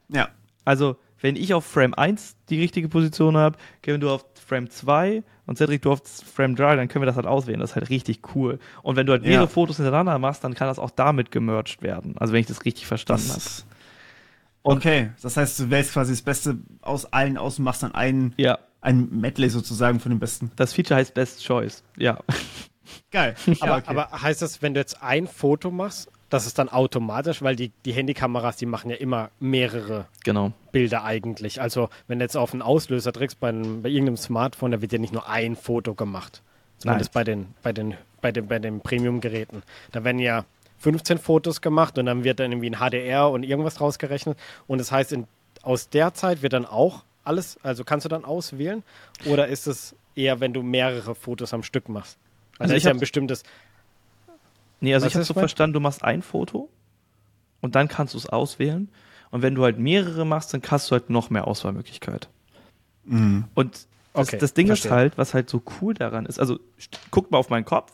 Ja. Also, wenn ich auf Frame 1 die richtige Position habe, Kevin, du auf Frame 2 und Cedric, du auf Frame 3, dann können wir das halt auswählen. Das ist halt richtig cool. Und wenn du halt mehrere ja. Fotos hintereinander machst, dann kann das auch damit gemerged werden. Also, wenn ich das richtig verstanden habe. Okay, das heißt, du wählst quasi das Beste aus allen aus und machst dann einen, ja. Ein Medley sozusagen von den Besten. Das Feature heißt Best Choice, ja. Geil. Aber, okay. aber heißt das, wenn du jetzt ein Foto machst, das ist dann automatisch, weil die, die Handykameras, die machen ja immer mehrere genau. Bilder eigentlich. Also wenn du jetzt auf einen Auslöser drückst bei, einem, bei irgendeinem Smartphone, da wird ja nicht nur ein Foto gemacht. Zumindest bei den, bei den, bei den, bei den Premium-Geräten. Da werden ja 15 Fotos gemacht und dann wird dann irgendwie ein HDR und irgendwas rausgerechnet. Und das heißt, in, aus der Zeit wird dann auch alles, also kannst du dann auswählen? Oder ist es eher, wenn du mehrere Fotos am Stück machst? Also, also ist ja ein bestimmtes. Nee, also Was ich habe so verstanden, du machst ein Foto und dann kannst du es auswählen. Und wenn du halt mehrere machst, dann hast du halt noch mehr Auswahlmöglichkeit. Mhm. Und das, okay, das Ding verstehe. ist halt, was halt so cool daran ist, also guck mal auf meinen Kopf.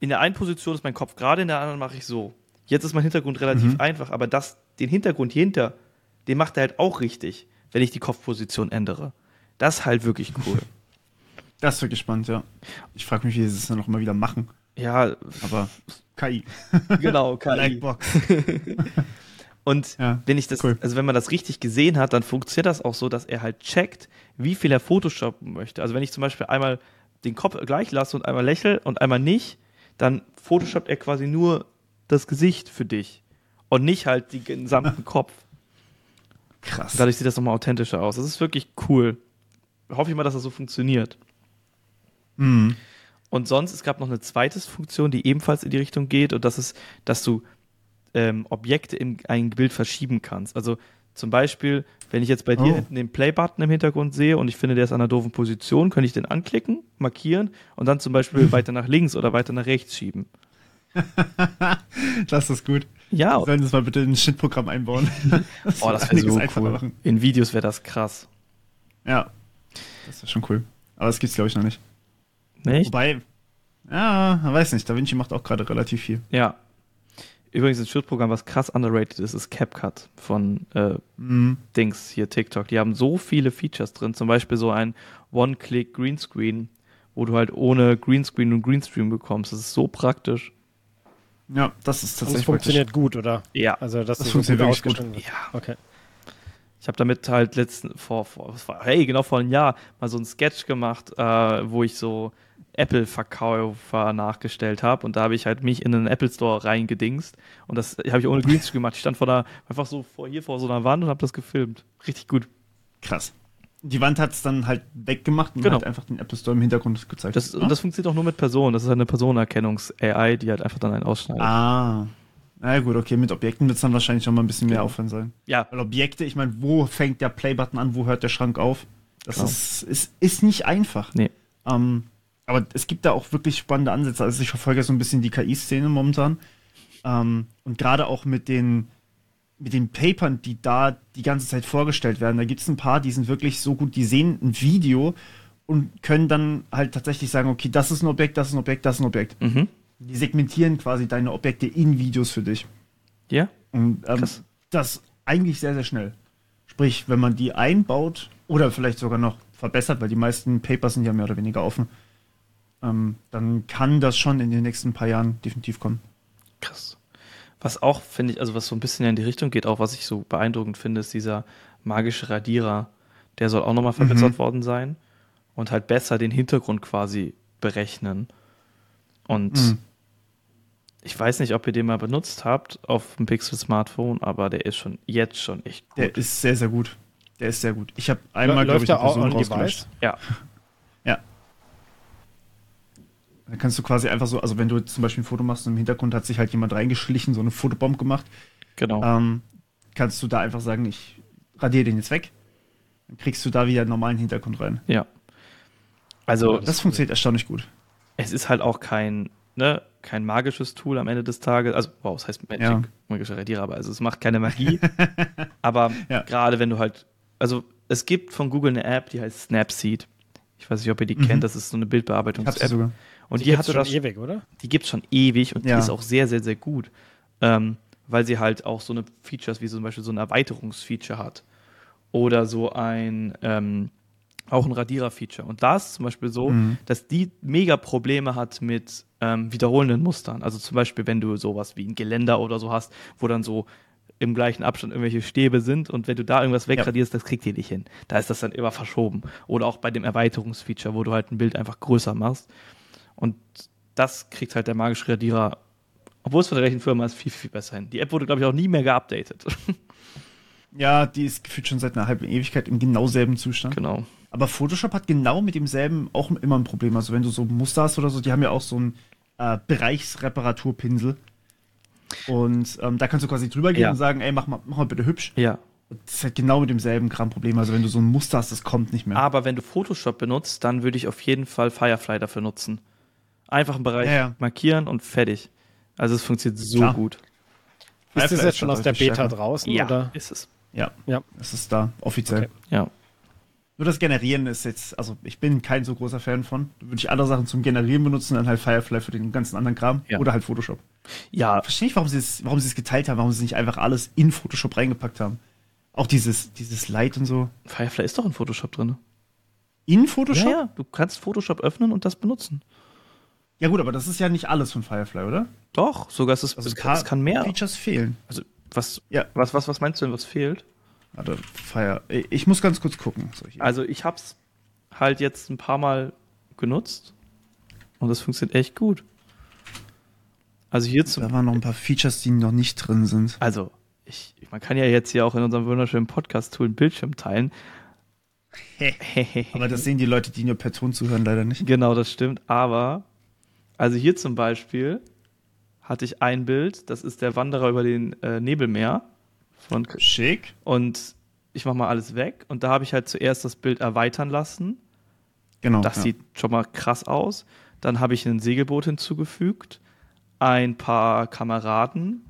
In der einen Position ist mein Kopf gerade, in der anderen mache ich so. Jetzt ist mein Hintergrund relativ mhm. einfach, aber das, den Hintergrund hinter, den macht er halt auch richtig, wenn ich die Kopfposition ändere. Das ist halt wirklich cool. Das ist wirklich spannend, ja. Ich frage mich, wie sie es dann noch mal wieder machen. Ja, aber KI. Genau, KI. Blackbox. Und ja, wenn ich das, cool. also wenn man das richtig gesehen hat, dann funktioniert das auch so, dass er halt checkt, wie viel er photoshoppen möchte. Also wenn ich zum Beispiel einmal den Kopf gleich lasse und einmal lächle und einmal nicht, dann photoshoppt er quasi nur das Gesicht für dich und nicht halt den gesamten Kopf. Krass. Dadurch sieht das nochmal authentischer aus. Das ist wirklich cool. Hoffe ich mal, dass das so funktioniert. Mhm. Und sonst, es gab noch eine zweite Funktion, die ebenfalls in die Richtung geht, und das ist, dass du ähm, Objekte in ein Bild verschieben kannst. Also zum Beispiel, wenn ich jetzt bei oh. dir hinten den Play-Button im Hintergrund sehe und ich finde, der ist an einer doofen Position, könnte ich den anklicken, markieren und dann zum Beispiel weiter nach links oder weiter nach rechts schieben. das ist gut. Ja. Wir sollen das mal bitte in ein Schnittprogramm einbauen. Das oh, das wäre so cool. Machen. In Videos wäre das krass. Ja, das ist schon cool. Aber das gibt's, glaube ich, noch nicht. Nicht? Wobei, ja, weiß nicht, DaVinci macht auch gerade relativ viel. Ja. Übrigens ein Schnittprogramm, was krass underrated ist, ist CapCut von äh, mhm. Dings hier TikTok. Die haben so viele Features drin, zum Beispiel so ein One-Click Greenscreen, wo du halt ohne Greenscreen und Greenstream bekommst. Das ist so praktisch. Ja, das ist tatsächlich. Und das funktioniert gut, oder? Ja. Also das, das ist funktioniert wirklich gut. Ja. Okay. Ich habe damit halt letzten, vor, vor, hey, genau vor einem Jahr mal so ein Sketch gemacht, äh, wo ich so Apple-Verkäufer nachgestellt habe und da habe ich halt mich in den Apple Store reingedingst und das habe ich ohne Greenscreen gemacht. Ich stand vor der, einfach so vor, hier vor so einer Wand und habe das gefilmt. Richtig gut. Krass. Die Wand hat es dann halt weggemacht und genau. hat einfach den Apple Store im Hintergrund gezeigt. Das, Und das funktioniert auch nur mit Personen. Das ist halt eine Personenerkennungs-AI, die halt einfach dann einen ausschneidet. Ah. Na ja, gut, okay, mit Objekten wird es dann wahrscheinlich schon mal ein bisschen mehr genau. Aufwand sein. Ja. Weil Objekte, ich meine, wo fängt der Playbutton an, wo hört der Schrank auf? Das genau. ist, ist, ist nicht einfach. Nee. Ähm, aber es gibt da auch wirklich spannende Ansätze. Also ich verfolge so ein bisschen die KI-Szene momentan. Ähm, und gerade auch mit den, mit den Papern, die da die ganze Zeit vorgestellt werden. Da gibt es ein paar, die sind wirklich so gut, die sehen ein Video und können dann halt tatsächlich sagen, okay, das ist ein Objekt, das ist ein Objekt, das ist ein Objekt. Mhm. Die segmentieren quasi deine Objekte in Videos für dich. Ja. Und ähm, das eigentlich sehr, sehr schnell. Sprich, wenn man die einbaut oder vielleicht sogar noch verbessert, weil die meisten Papers sind ja mehr oder weniger offen, ähm, dann kann das schon in den nächsten paar Jahren definitiv kommen. Krass. Was auch, finde ich, also was so ein bisschen in die Richtung geht, auch was ich so beeindruckend finde, ist dieser magische Radierer. Der soll auch nochmal verbessert mhm. worden sein und halt besser den Hintergrund quasi berechnen. Und mhm. ich weiß nicht, ob ihr den mal benutzt habt auf dem Pixel Smartphone, aber der ist schon jetzt schon echt gut. Der ist sehr, sehr gut. Der ist sehr gut. Ich habe einmal, glaube ich, eine Person rausgelöscht. Ja. Dann kannst du quasi einfach so, also wenn du zum Beispiel ein Foto machst und im Hintergrund hat sich halt jemand reingeschlichen, so eine Fotobomb gemacht. Genau. Ähm, kannst du da einfach sagen, ich radiere den jetzt weg. Dann kriegst du da wieder einen normalen Hintergrund rein. Ja. Also. Das, das funktioniert erstaunlich gut. Es ist halt auch kein, ne, kein magisches Tool am Ende des Tages. Also, wow, es heißt Magic, ja. magischer Radierer, aber also es macht keine Magie. aber ja. gerade wenn du halt, also es gibt von Google eine App, die heißt Snapseed. Ich weiß nicht, ob ihr die mhm. kennt, das ist so eine Bildbearbeitungs-App. Und die, die hatte schon das, ewig, oder? Die gibt es schon ewig und ja. die ist auch sehr, sehr, sehr gut. Ähm, weil sie halt auch so eine Features wie zum Beispiel so ein Erweiterungsfeature hat. Oder so ein, ähm, auch ein Radierer-Feature. Und da ist zum Beispiel so, mhm. dass die mega Probleme hat mit ähm, wiederholenden Mustern. Also zum Beispiel, wenn du sowas wie ein Geländer oder so hast, wo dann so im gleichen Abstand irgendwelche Stäbe sind und wenn du da irgendwas wegradierst, ja. das kriegt ihr nicht hin. Da ist das dann immer verschoben. Oder auch bei dem Erweiterungsfeature, wo du halt ein Bild einfach größer machst. Und das kriegt halt der magische Radierer, obwohl es von der gleichen Firma ist, viel, viel besser hin. Die App wurde, glaube ich, auch nie mehr geupdatet. Ja, die ist gefühlt schon seit einer halben Ewigkeit im genau selben Zustand. Genau. Aber Photoshop hat genau mit demselben auch immer ein Problem. Also wenn du so Muster hast oder so, die haben ja auch so einen äh, Bereichsreparaturpinsel. Und ähm, da kannst du quasi drüber gehen ja. und sagen, ey, mach mal, mach mal bitte hübsch. Ja. Das ist halt genau mit demselben Kram-Problem. Also wenn du so ein Muster hast, das kommt nicht mehr. Aber wenn du Photoshop benutzt, dann würde ich auf jeden Fall Firefly dafür nutzen. Einfach einen Bereich ja, ja. markieren und fertig. Also es funktioniert so Klar. gut. Ist das jetzt schon aus der Beta stärker. draußen? Ja, oder? ist es. Ja, ja. Es ist da, offiziell. Okay. Ja. Nur das Generieren ist jetzt, also ich bin kein so großer Fan von. Würde ich andere Sachen zum Generieren benutzen, dann halt Firefly für den ganzen anderen Kram. Ja. Oder halt Photoshop. Ja. Verstehe ich, warum sie es, warum sie es geteilt haben, warum sie nicht einfach alles in Photoshop reingepackt haben. Auch dieses, dieses Light und so. Firefly ist doch in Photoshop drin. In Photoshop? Ja, ja, du kannst Photoshop öffnen und das benutzen. Ja gut, aber das ist ja nicht alles von Firefly, oder? Doch, sogar ist es, also es, kann, es kann mehr. Features fehlen. Also was, ja. was, was, was meinst du denn, was fehlt? Warte, Fire. Ich muss ganz kurz gucken. Also ich hab's halt jetzt ein paar Mal genutzt und das funktioniert echt gut. Also hier Da waren noch ein paar Features, die noch nicht drin sind. Also, ich, man kann ja jetzt hier auch in unserem wunderschönen Podcast-Tool einen Bildschirm teilen. aber das sehen die Leute, die nur per Ton zuhören, leider nicht. Genau, das stimmt. Aber, also hier zum Beispiel hatte ich ein Bild, das ist der Wanderer über den äh, Nebelmeer. Von Schick. Und ich mache mal alles weg. Und da habe ich halt zuerst das Bild erweitern lassen. Genau. Das ja. sieht schon mal krass aus. Dann habe ich ein Segelboot hinzugefügt, ein paar Kameraden.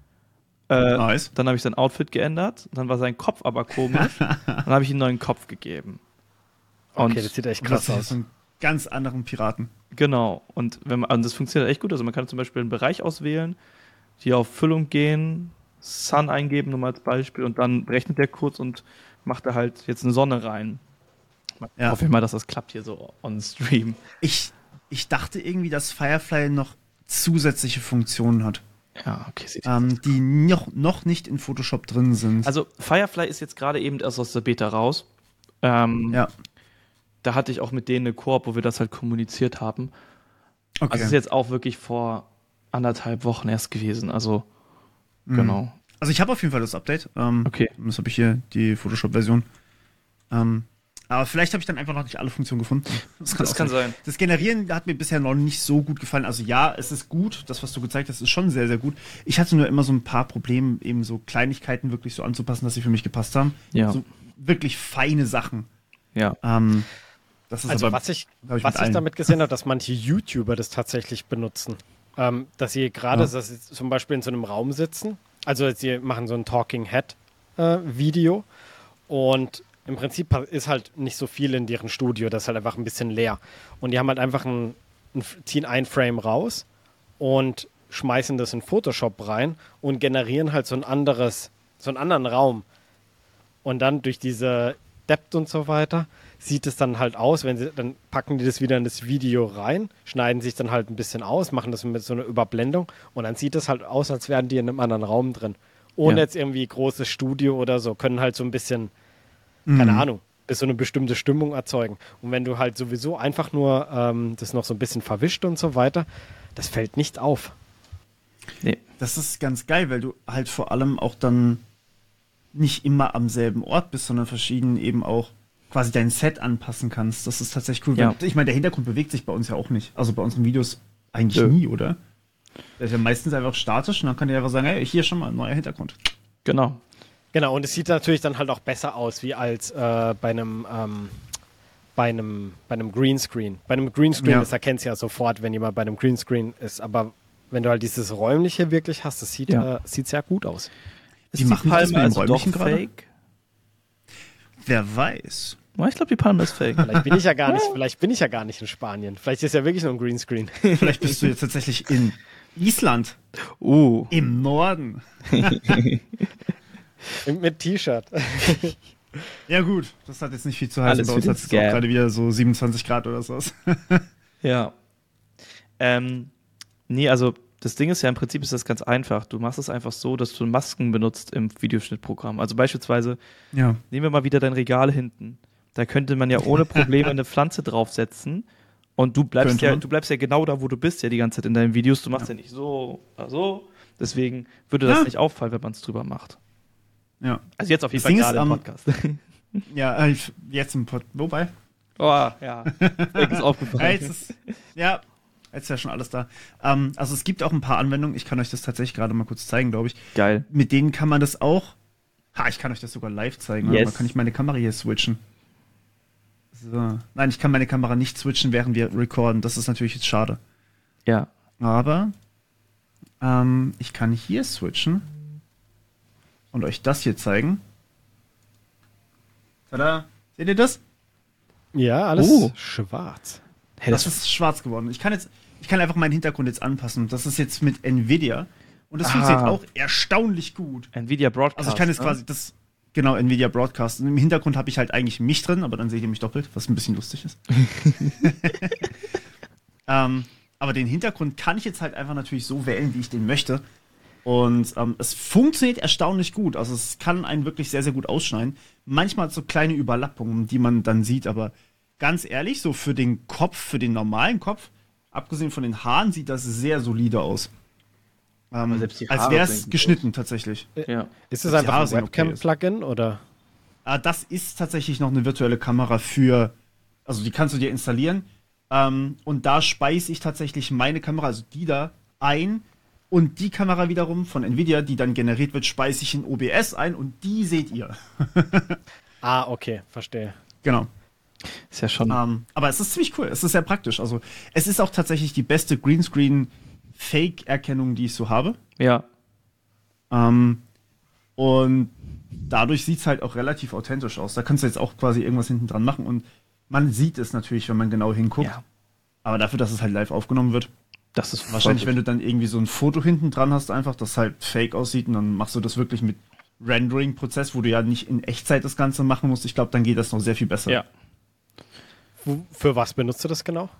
Äh, nice. Dann habe ich sein Outfit geändert. Dann war sein Kopf aber komisch. dann habe ich ihm einen neuen Kopf gegeben. Und okay, das sieht echt krass aus. Einen ganz anderen Piraten. Genau. Und wenn man, und das funktioniert echt gut. Also man kann zum Beispiel einen Bereich auswählen, die auf Füllung gehen, Sun eingeben, nur mal als Beispiel, und dann rechnet der kurz und macht da halt jetzt eine Sonne rein. Ich ja. hoffe mal, dass das klappt hier so on Stream. Ich, ich dachte irgendwie, dass Firefly noch zusätzliche Funktionen hat. Ja, okay. Ähm, die noch, noch nicht in Photoshop drin sind. Also Firefly ist jetzt gerade eben erst aus der Beta raus. Ähm, ja. Da hatte ich auch mit denen eine Koop, wo wir das halt kommuniziert haben. Okay. Also ist jetzt auch wirklich vor anderthalb Wochen erst gewesen. Also mhm. genau. Also ich habe auf jeden Fall das Update. Ähm, okay. Das habe ich hier, die Photoshop-Version. Ähm, aber vielleicht habe ich dann einfach noch nicht alle Funktionen gefunden. Das kann, das kann sein. Das Generieren hat mir bisher noch nicht so gut gefallen. Also ja, es ist gut. Das, was du gezeigt hast, ist schon sehr, sehr gut. Ich hatte nur immer so ein paar Probleme, eben so Kleinigkeiten wirklich so anzupassen, dass sie für mich gepasst haben. Ja. So wirklich feine Sachen. Ja. Ähm, also aber, was ich, ich was ich damit gesehen habe, dass manche YouTuber das tatsächlich benutzen. Ähm, dass sie gerade ja. zum Beispiel in so einem Raum sitzen also sie machen so ein Talking Head äh, Video und im Prinzip ist halt nicht so viel in deren Studio, das ist halt einfach ein bisschen leer. Und die haben halt einfach ein, ein ziehen ein Frame raus und schmeißen das in Photoshop rein und generieren halt so ein anderes, so einen anderen Raum. Und dann durch diese Depth und so weiter sieht es dann halt aus, wenn sie, dann packen die das wieder in das Video rein, schneiden sich dann halt ein bisschen aus, machen das mit so einer Überblendung und dann sieht es halt aus, als wären die in einem anderen Raum drin. Ohne ja. jetzt irgendwie großes Studio oder so, können halt so ein bisschen, mhm. keine Ahnung, bis so eine bestimmte Stimmung erzeugen. Und wenn du halt sowieso einfach nur ähm, das noch so ein bisschen verwischt und so weiter, das fällt nicht auf. Nee. Das ist ganz geil, weil du halt vor allem auch dann nicht immer am selben Ort bist, sondern verschieden eben auch quasi dein Set anpassen kannst. Das ist tatsächlich cool. Ja. Ich meine, der Hintergrund bewegt sich bei uns ja auch nicht. Also bei unseren Videos eigentlich ja. nie, oder? Der ist ja meistens einfach statisch und dann kann der einfach sagen, hey, hier schon mal ein neuer Hintergrund. Genau. Genau, und es sieht natürlich dann halt auch besser aus, wie als äh, bei einem ähm, bei einem, bei einem Greenscreen. Bei einem Greenscreen, ja. das erkennst du ja sofort, wenn jemand bei einem Greenscreen ist. Aber wenn du halt dieses Räumliche wirklich hast, das sieht ja. äh, sieht sehr gut aus. Ist die, die machen Palme also doch fake? Wer weiß. Ich glaube, die Palme ist fake. Vielleicht bin ich ja gar nicht, vielleicht bin ich ja gar nicht in Spanien. Vielleicht ist ja wirklich nur ein Greenscreen. Vielleicht bist du jetzt tatsächlich in Island. Uh. Im Norden. mit T-Shirt. Ja, gut, das hat jetzt nicht viel zu heißen. Alles Bei uns hat es gerade wieder so 27 Grad oder so. ja. Ähm, nee, also das Ding ist ja im Prinzip ist das ganz einfach. Du machst es einfach so, dass du Masken benutzt im Videoschnittprogramm. Also beispielsweise, ja. nehmen wir mal wieder dein Regal hinten. Da könnte man ja ohne Probleme eine Pflanze draufsetzen. Und du bleibst ja, du bleibst ja genau da, wo du bist, ja die ganze Zeit in deinen Videos. Du machst ja, ja nicht so oder so. Deswegen würde das ja. nicht auffallen, wenn man es drüber macht. Ja. Also jetzt auf jeden Fall gerade im Podcast. ja, äh, jetzt im Podcast. Wobei? Oh, ja. ist aufgefallen. ja, jetzt ist, ja, jetzt ist ja schon alles da. Ähm, also es gibt auch ein paar Anwendungen. Ich kann euch das tatsächlich gerade mal kurz zeigen, glaube ich. Geil. Mit denen kann man das auch. Ha, ich kann euch das sogar live zeigen. Yes. kann ich meine Kamera hier switchen. So. Nein, ich kann meine Kamera nicht switchen, während wir recorden. Das ist natürlich jetzt schade. Ja. Aber ähm, ich kann hier switchen und euch das hier zeigen. Tada! Seht ihr das? Ja, alles oh. schwarz. Hey, das, das ist schwarz geworden. Ich kann jetzt, ich kann einfach meinen Hintergrund jetzt anpassen. Das ist jetzt mit Nvidia. Und das ah. funktioniert auch erstaunlich gut. Nvidia Broadcast. Also ich kann jetzt ne? quasi das, genau, Nvidia Broadcast. Und Im Hintergrund habe ich halt eigentlich mich drin, aber dann seht ihr mich doppelt, was ein bisschen lustig ist. ähm, aber den Hintergrund kann ich jetzt halt einfach natürlich so wählen, wie ich den möchte. Und ähm, es funktioniert erstaunlich gut. Also es kann einen wirklich sehr, sehr gut ausschneiden. Manchmal so kleine Überlappungen, die man dann sieht, aber ganz ehrlich, so für den Kopf, für den normalen Kopf, abgesehen von den Haaren, sieht das sehr solide aus. Ähm, als wäre es geschnitten tatsächlich. Ja. Ist es einfach ein Webcam-Plugin oder? Ah, das ist tatsächlich noch eine virtuelle Kamera für, also die kannst du dir installieren. Ähm, und da speise ich tatsächlich meine Kamera, also die da, ein und die Kamera wiederum von Nvidia, die dann generiert wird, speise ich in OBS ein und die seht ihr. ah, okay, verstehe. Genau. Ist ja schon. Ähm, aber es ist ziemlich cool. Es ist sehr praktisch. Also, es ist auch tatsächlich die beste Greenscreen-Fake-Erkennung, die ich so habe. Ja. Ähm, und dadurch sieht es halt auch relativ authentisch aus. Da kannst du jetzt auch quasi irgendwas hinten dran machen und man sieht es natürlich, wenn man genau hinguckt. Ja. Aber dafür, dass es halt live aufgenommen wird, das ist wahrscheinlich, wenn du dann irgendwie so ein Foto hinten dran hast, einfach, das halt fake aussieht und dann machst du das wirklich mit Rendering-Prozess, wo du ja nicht in Echtzeit das Ganze machen musst. Ich glaube, dann geht das noch sehr viel besser. Ja. Für was benutzt du das genau?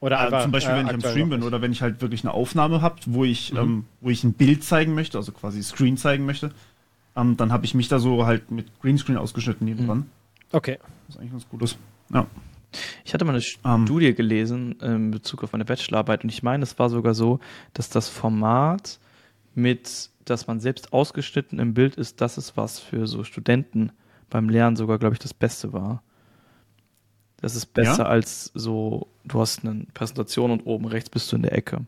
Oder einfach, äh, zum Beispiel, wenn äh, ich am Stream bin oder wenn ich halt wirklich eine Aufnahme habe, wo ich, mhm. ähm, wo ich ein Bild zeigen möchte, also quasi Screen zeigen möchte, ähm, dann habe ich mich da so halt mit Greenscreen ausgeschnitten nebenan. Mhm. Okay. Was eigentlich ganz gut ist. Ja. Ich hatte mal eine um, ähm. Studie gelesen in Bezug auf eine Bachelorarbeit und ich meine, es war sogar so, dass das Format mit, dass man selbst ausgeschnitten im Bild ist, das ist was für so Studenten beim Lernen sogar, glaube ich, das Beste war. Das ist besser ja? als so, du hast eine Präsentation und oben rechts bist du in der Ecke.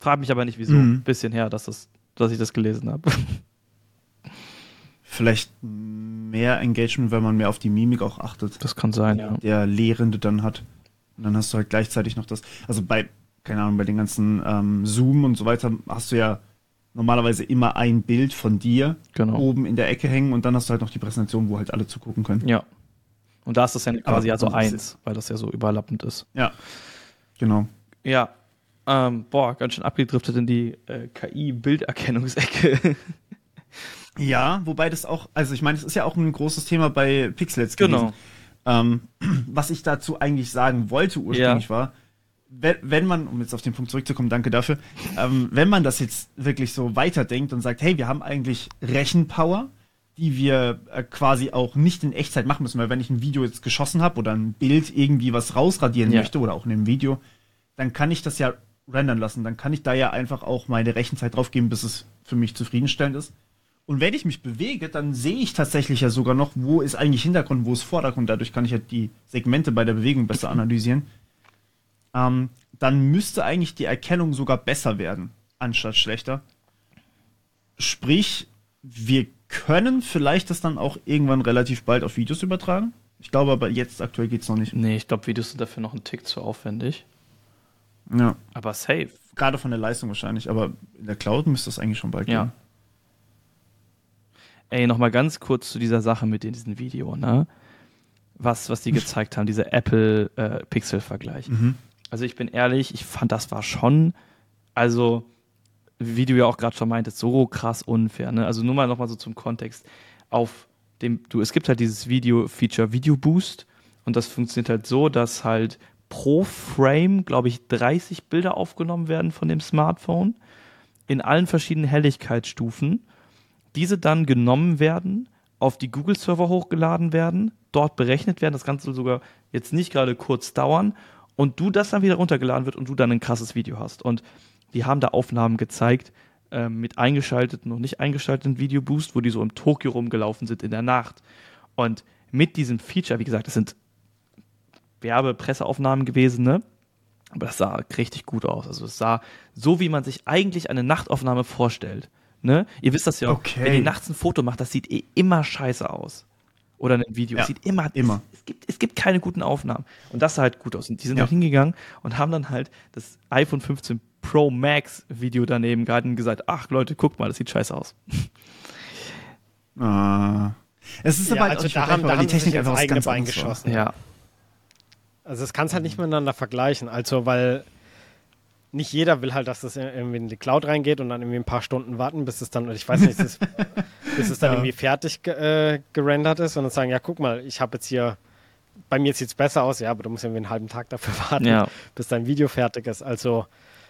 Frag mich aber nicht, wieso. Mhm. Ein bisschen her, dass, das, dass ich das gelesen habe. Vielleicht mehr Engagement, weil man mehr auf die Mimik auch achtet. Das kann sein, ja. Der Lehrende dann hat. Und dann hast du halt gleichzeitig noch das. Also bei, keine Ahnung, bei den ganzen ähm, Zoom und so weiter hast du ja normalerweise immer ein Bild von dir genau. oben in der Ecke hängen und dann hast du halt noch die Präsentation, wo halt alle zugucken können. Ja. Und da ist das ja quasi also eins, weil das ja so überlappend ist. Ja. Genau. Ja. Ähm, boah, ganz schön abgedriftet in die äh, KI-Bilderkennungsecke. Ja, wobei das auch, also ich meine, es ist ja auch ein großes Thema bei Pixels gewesen. Genau. Ähm, was ich dazu eigentlich sagen wollte ursprünglich ja. war, wenn, wenn, man, um jetzt auf den Punkt zurückzukommen, danke dafür, ähm, wenn man das jetzt wirklich so weiterdenkt und sagt, hey, wir haben eigentlich Rechenpower, die wir äh, quasi auch nicht in Echtzeit machen müssen, weil wenn ich ein Video jetzt geschossen habe oder ein Bild irgendwie was rausradieren ja. möchte oder auch in einem Video, dann kann ich das ja rendern lassen. Dann kann ich da ja einfach auch meine Rechenzeit draufgeben, bis es für mich zufriedenstellend ist. Und wenn ich mich bewege, dann sehe ich tatsächlich ja sogar noch, wo ist eigentlich Hintergrund, wo ist Vordergrund. Dadurch kann ich ja die Segmente bei der Bewegung besser analysieren. Ähm, dann müsste eigentlich die Erkennung sogar besser werden, anstatt schlechter. Sprich, wir können vielleicht das dann auch irgendwann relativ bald auf Videos übertragen. Ich glaube aber jetzt aktuell geht es noch nicht. Nee, ich glaube, Videos sind dafür noch ein Tick zu aufwendig. Ja. Aber safe. Gerade von der Leistung wahrscheinlich, aber in der Cloud müsste das eigentlich schon bald ja. gehen. Ey, nochmal ganz kurz zu dieser Sache mit in diesem Video, ne? Was, was die gezeigt haben, dieser Apple-Pixel-Vergleich. Äh, mhm. Also ich bin ehrlich, ich fand, das war schon, also, wie du ja auch gerade schon meintest, so krass unfair, ne? Also nur mal nochmal so zum Kontext. Auf dem, du, es gibt halt dieses Video-Feature Video Boost und das funktioniert halt so, dass halt pro Frame, glaube ich, 30 Bilder aufgenommen werden von dem Smartphone in allen verschiedenen Helligkeitsstufen. Diese dann genommen werden, auf die Google-Server hochgeladen werden, dort berechnet werden. Das Ganze soll sogar jetzt nicht gerade kurz dauern und du das dann wieder runtergeladen wird und du dann ein krasses Video hast. Und die haben da Aufnahmen gezeigt äh, mit eingeschalteten und nicht eingeschalteten Video-Boost, wo die so im Tokio rumgelaufen sind in der Nacht. Und mit diesem Feature, wie gesagt, das sind Werbepresseaufnahmen gewesen, ne? Aber das sah richtig gut aus. Also es sah so, wie man sich eigentlich eine Nachtaufnahme vorstellt. Ne? Ihr wisst das ja auch. Okay. Wenn ihr nachts ein Foto macht, das sieht eh immer scheiße aus. Oder ein Video. Ja, es sieht immer. immer. Es, es, gibt, es gibt keine guten Aufnahmen. Und das sah halt gut aus. Und die sind ja. halt hingegangen und haben dann halt das iPhone 15 Pro Max Video daneben gehalten und gesagt: Ach Leute, guckt mal, das sieht scheiße aus. Ah. Es ist ja, aber also da haben, da die Technik einfach eigene Bein geschossen. Ja. Also das kannst halt nicht miteinander vergleichen. Also, weil nicht jeder will halt, dass das irgendwie in die Cloud reingeht und dann irgendwie ein paar Stunden warten, bis es dann, ich weiß nicht, bis, bis es dann ja. irgendwie fertig ge äh, gerendert ist und dann sagen, ja, guck mal, ich habe jetzt hier, bei mir sieht es besser aus, ja, aber du musst irgendwie einen halben Tag dafür warten, ja. bis dein Video fertig ist. Also,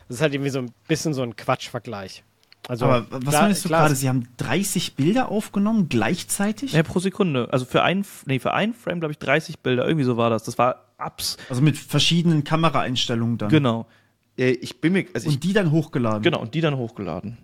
das ist halt irgendwie so ein bisschen so ein Quatschvergleich. Also, Aber was klar, meinst du klar, gerade? Sie haben 30 Bilder aufgenommen gleichzeitig? Ja, pro Sekunde. Also für ein, nee, für ein Frame, glaube ich, 30 Bilder. Irgendwie so war das. Das war abs. Also mit verschiedenen Kameraeinstellungen dann. Genau. Ich bin mir, also und ich, die dann hochgeladen. Genau, und die dann hochgeladen.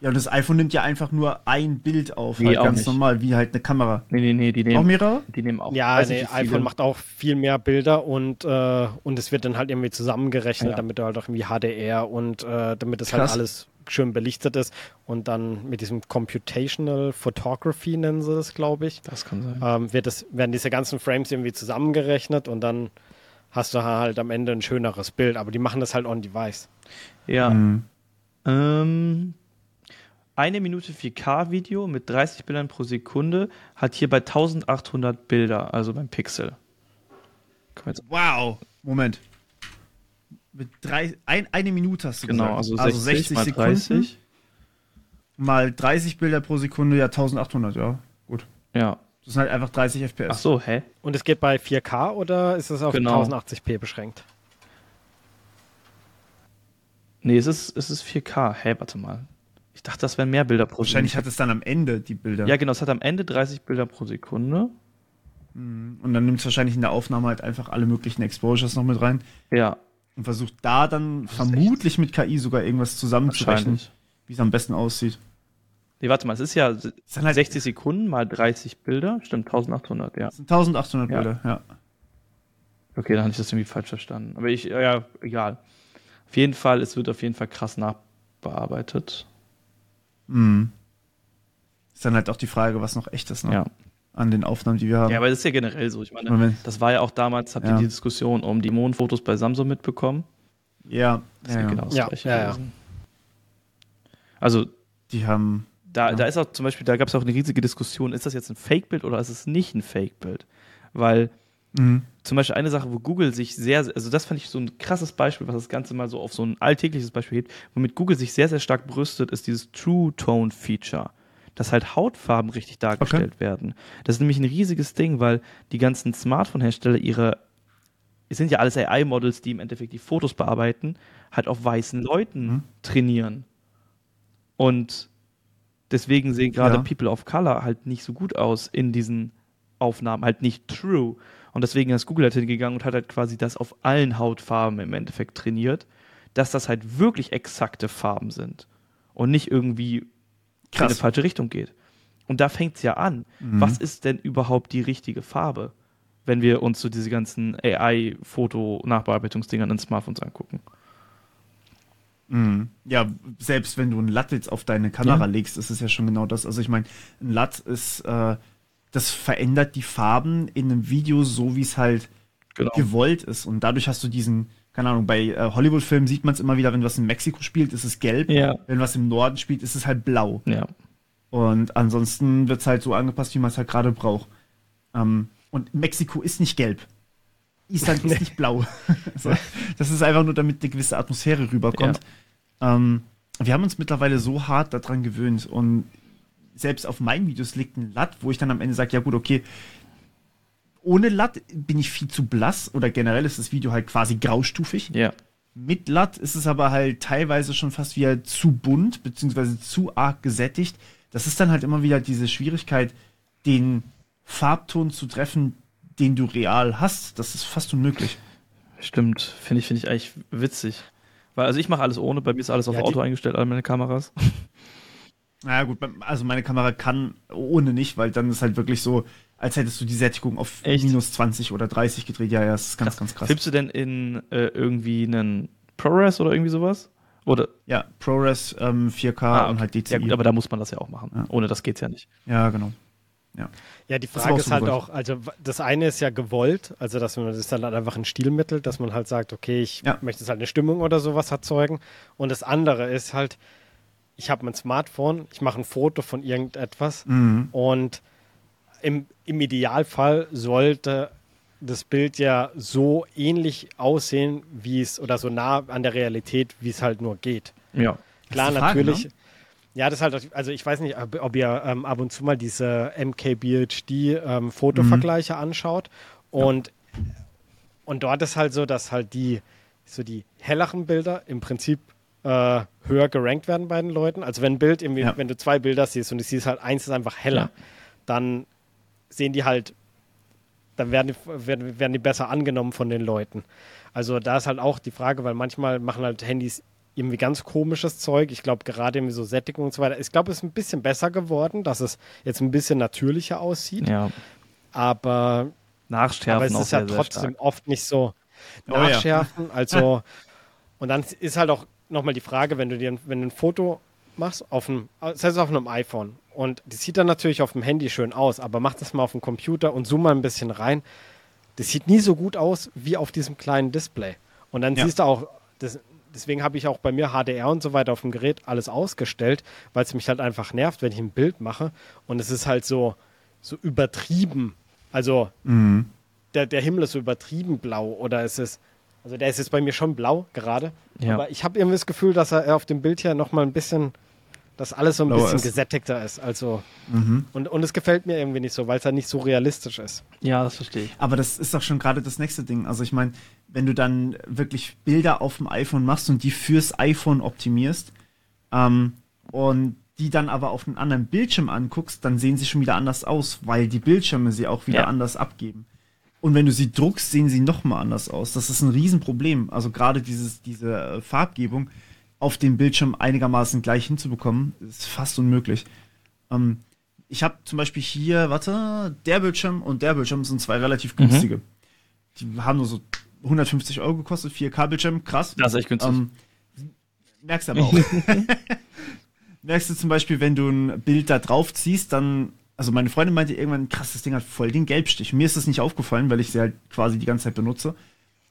Ja, und das iPhone nimmt ja einfach nur ein Bild auf, nee, halt ganz nicht. normal, wie halt eine Kamera. Nee, nee, nee, die nehmen auch mehrere? Die nehmen auch. Ja, nee, iPhone macht auch viel mehr Bilder und, äh, und es wird dann halt irgendwie zusammengerechnet, ja. damit du halt auch irgendwie HDR und äh, damit es halt alles schön belichtet ist und dann mit diesem Computational Photography nennen sie das, glaube ich. Das kann sein. Ähm, wird das, werden diese ganzen Frames irgendwie zusammengerechnet und dann hast du halt am Ende ein schöneres Bild, aber die machen das halt on device. Ja. Mhm. Ähm, eine Minute 4K-Video mit 30 Bildern pro Sekunde hat hier bei 1800 Bilder, also beim Pixel. Wow! Moment. Mit drei, ein, eine Minute hast du genau, gesagt. also 60, also 60 Sekunden 30. mal 30 Bilder pro Sekunde, ja 1800, ja. Gut. Ja. Das sind halt einfach 30 FPS. Ach so, hä? Und es geht bei 4K oder ist es auf genau. 1080p beschränkt? Nee, es ist, es ist 4K. Hä, warte mal. Ich dachte, das wären mehr Bilder pro Sekunde. Wahrscheinlich hat es dann am Ende die Bilder. Ja, genau, es hat am Ende 30 Bilder pro Sekunde. Mhm. Und dann nimmt es wahrscheinlich in der Aufnahme halt einfach alle möglichen Exposures noch mit rein. Ja. Und versucht da dann vermutlich mit KI sogar irgendwas zusammenzurechnen, wie es am besten aussieht. Nee, warte mal, es ist ja halt 60 Sekunden mal 30 Bilder. Stimmt, 1800, ja. Das sind 1800 ja. Bilder, ja. Okay, dann habe ich das irgendwie falsch verstanden. Aber ich, ja, egal. Auf jeden Fall, es wird auf jeden Fall krass nachbearbeitet. Mhm. Ist dann halt auch die Frage, was noch echt ist, ne? Ja. An den Aufnahmen, die wir haben. Ja, aber das ist ja generell so. Ich meine, Moment. das war ja auch damals, habt ihr die Diskussion um die Mondfotos bei Samsung mitbekommen? Ja. Das ist ja, genau das ja. Gleiche ja, gewesen. Also. Die haben. Da, da ist auch zum Beispiel, da gab es auch eine riesige Diskussion, ist das jetzt ein Fake-Bild oder ist es nicht ein Fake-Bild? Weil Mhm. Zum Beispiel eine Sache, wo Google sich sehr, also das fand ich so ein krasses Beispiel, was das Ganze mal so auf so ein alltägliches Beispiel hebt, womit Google sich sehr, sehr stark brüstet, ist dieses True Tone Feature. Dass halt Hautfarben richtig dargestellt okay. werden. Das ist nämlich ein riesiges Ding, weil die ganzen Smartphone-Hersteller ihre, es sind ja alles AI-Models, die im Endeffekt die Fotos bearbeiten, halt auf weißen Leuten mhm. trainieren. Und deswegen sehen gerade ja. People of Color halt nicht so gut aus in diesen Aufnahmen, halt nicht true. Und deswegen ist Google halt hingegangen und hat halt quasi das auf allen Hautfarben im Endeffekt trainiert, dass das halt wirklich exakte Farben sind und nicht irgendwie Krass. in eine falsche Richtung geht. Und da fängt es ja an. Mhm. Was ist denn überhaupt die richtige Farbe, wenn wir uns so diese ganzen AI-Foto-Nachbearbeitungsdingern in Smartphones angucken? Mhm. Ja, selbst wenn du ein LUT jetzt auf deine Kamera ja. legst, ist es ja schon genau das. Also ich meine, ein LUT ist, äh, das verändert die Farben in einem Video so, wie es halt genau. gewollt ist. Und dadurch hast du diesen, keine Ahnung, bei äh, Hollywood-Filmen sieht man es immer wieder, wenn was in Mexiko spielt, ist es gelb. Ja. Wenn was im Norden spielt, ist es halt blau. Ja. Und ansonsten wird es halt so angepasst, wie man es halt gerade braucht. Ähm, und Mexiko ist nicht gelb. Island ist nicht blau. so, das ist einfach nur, damit eine gewisse Atmosphäre rüberkommt. Ja. Ähm, wir haben uns mittlerweile so hart daran gewöhnt und selbst auf meinen Videos liegt ein Latt, wo ich dann am Ende sage, ja gut, okay, ohne Latt bin ich viel zu blass oder generell ist das Video halt quasi graustufig. Ja. Mit Latt ist es aber halt teilweise schon fast wieder zu bunt, beziehungsweise zu arg gesättigt. Das ist dann halt immer wieder diese Schwierigkeit, den Farbton zu treffen, den du real hast. Das ist fast unmöglich. Stimmt, finde ich, finde ich eigentlich witzig. Weil, also ich mache alles ohne, bei mir ist alles auf ja, Auto eingestellt, alle meine Kameras. Naja, gut, also meine Kamera kann ohne nicht, weil dann ist halt wirklich so, als hättest du die Sättigung auf Echt? minus 20 oder 30 gedreht. Ja, ja, das ist ganz, krass. ganz krass. Filmst du denn in äh, irgendwie einen ProRes oder irgendwie sowas? Oder? Ja, ProRes ähm, 4K ah, okay. und halt DCI. Ja, gut, aber da muss man das ja auch machen. Ja. Ohne das geht's ja nicht. Ja, genau. Ja. ja, die Frage ist, ist halt auch, also das eine ist ja gewollt, also dass man das ist dann halt einfach ein Stilmittel, dass man halt sagt, okay, ich ja. möchte halt eine Stimmung oder sowas erzeugen. Und das andere ist halt, ich habe mein Smartphone, ich mache ein Foto von irgendetwas mhm. und im, im Idealfall sollte das Bild ja so ähnlich aussehen, wie es oder so nah an der Realität, wie es halt nur geht. Ja. Klar, Frage, natürlich. Ne? Ja, das ist halt, also ich weiß nicht, ob ihr ähm, ab und zu mal diese MKBHD-Fotovergleiche ähm, mhm. anschaut. Und, ja. und dort ist halt so, dass halt die, so die helleren Bilder im Prinzip äh, höher gerankt werden bei den Leuten. Also wenn ein Bild, irgendwie, ja. wenn du zwei Bilder siehst und du siehst halt, eins ist einfach heller, ja. dann sehen die halt, dann werden die, werden, werden die besser angenommen von den Leuten. Also da ist halt auch die Frage, weil manchmal machen halt Handys irgendwie ganz komisches Zeug. Ich glaube, gerade irgendwie so Sättigung und so weiter. Ich glaube, es ist ein bisschen besser geworden, dass es jetzt ein bisschen natürlicher aussieht. Ja. Aber, Nachschärfen aber es ist ja trotzdem oft nicht so oh, nachschärfen. Ja. Also, und dann ist halt auch nochmal die Frage, wenn du dir wenn du ein Foto machst, auf einem, das heißt auf einem iPhone, und das sieht dann natürlich auf dem Handy schön aus, aber mach das mal auf dem Computer und zoom mal ein bisschen rein. Das sieht nie so gut aus wie auf diesem kleinen Display. Und dann ja. siehst du auch, das, deswegen habe ich auch bei mir HDR und so weiter auf dem Gerät alles ausgestellt, weil es mich halt einfach nervt, wenn ich ein Bild mache und es ist halt so, so übertrieben. Also mhm. der, der Himmel ist so übertrieben blau oder es ist, also der ist jetzt bei mir schon blau gerade, ja. aber ich habe irgendwie das Gefühl, dass er auf dem Bild hier nochmal ein bisschen dass alles so ein Blauer bisschen ist. gesättigter ist. Also mhm. und, und es gefällt mir irgendwie nicht so, weil es halt nicht so realistisch ist. Ja, das verstehe ich. Aber das ist doch schon gerade das nächste Ding. Also ich meine, wenn du dann wirklich Bilder auf dem iPhone machst und die fürs iPhone optimierst ähm, und die dann aber auf einem anderen Bildschirm anguckst, dann sehen sie schon wieder anders aus, weil die Bildschirme sie auch wieder ja. anders abgeben. Und wenn du sie druckst, sehen sie noch mal anders aus. Das ist ein Riesenproblem. Also gerade dieses, diese äh, Farbgebung auf dem Bildschirm einigermaßen gleich hinzubekommen, ist fast unmöglich. Ähm, ich habe zum Beispiel hier, warte, der Bildschirm und der Bildschirm sind zwei relativ mhm. günstige. Mhm. Die haben nur so 150 Euro gekostet, 4K-Bildschirm, krass. Das ist echt günstig. Ähm, merkst du aber auch. merkst du zum Beispiel, wenn du ein Bild da drauf ziehst, dann, also meine Freundin meinte irgendwann, krass, das Ding hat voll den Gelbstich. Mir ist das nicht aufgefallen, weil ich sie halt quasi die ganze Zeit benutze.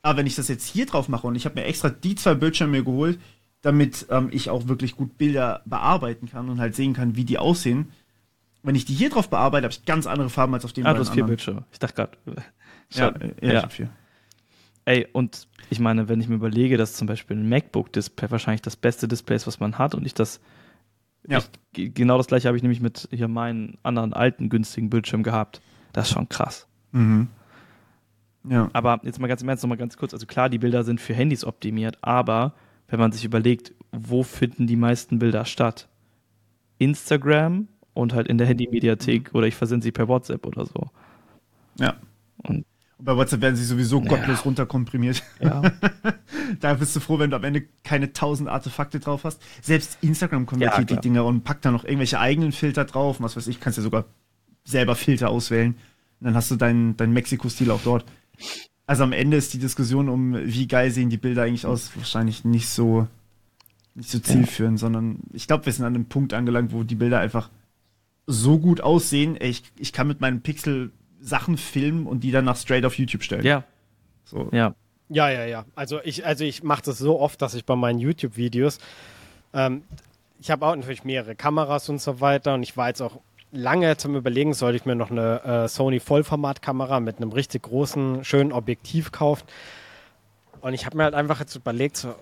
Aber wenn ich das jetzt hier drauf mache und ich habe mir extra die zwei Bildschirme geholt, damit ähm, ich auch wirklich gut Bilder bearbeiten kann und halt sehen kann, wie die aussehen. Wenn ich die hier drauf bearbeite, habe ich ganz andere Farben als auf dem Ah, du hast vier Bildschirme. Ich dachte gerade. Ja, ja, ja. Ich vier. Ey, und ich meine, wenn ich mir überlege, dass zum Beispiel ein MacBook-Display wahrscheinlich das beste Display ist, was man hat und ich das ja. Ich, genau das gleiche habe ich nämlich mit hier meinen anderen alten günstigen Bildschirm gehabt. Das ist schon krass. Mhm. Ja. Aber jetzt mal ganz im Ernst noch mal ganz kurz. Also klar, die Bilder sind für Handys optimiert, aber wenn man sich überlegt, wo finden die meisten Bilder statt? Instagram und halt in der Handy-Mediathek mhm. oder ich versende sie per WhatsApp oder so. Ja. Und, Und bei WhatsApp werden sie sowieso gottlos ja. runterkomprimiert. Ja. da bist du froh, wenn du am Ende keine tausend Artefakte drauf hast. Selbst Instagram konvertiert ja, die Dinger und packt da noch irgendwelche eigenen Filter drauf. Was weiß ich, kannst ja sogar selber Filter auswählen. Und dann hast du deinen dein Mexiko-Stil auch dort. Also am Ende ist die Diskussion um, wie geil sehen die Bilder eigentlich aus, wahrscheinlich nicht so, nicht so zielführend, ja. sondern ich glaube, wir sind an einem Punkt angelangt, wo die Bilder einfach so gut aussehen. Ich, ich kann mit meinem Pixel Sachen filmen und die dann nach straight auf YouTube stellen. Ja. So. Ja. Ja, ja, ja. Also ich, also ich mache das so oft, dass ich bei meinen YouTube-Videos, ähm, ich habe auch natürlich mehrere Kameras und so weiter und ich war jetzt auch lange zum Überlegen, sollte ich mir noch eine äh, Sony Vollformatkamera mit einem richtig großen, schönen Objektiv kaufen. Und ich habe mir halt einfach jetzt überlegt, so,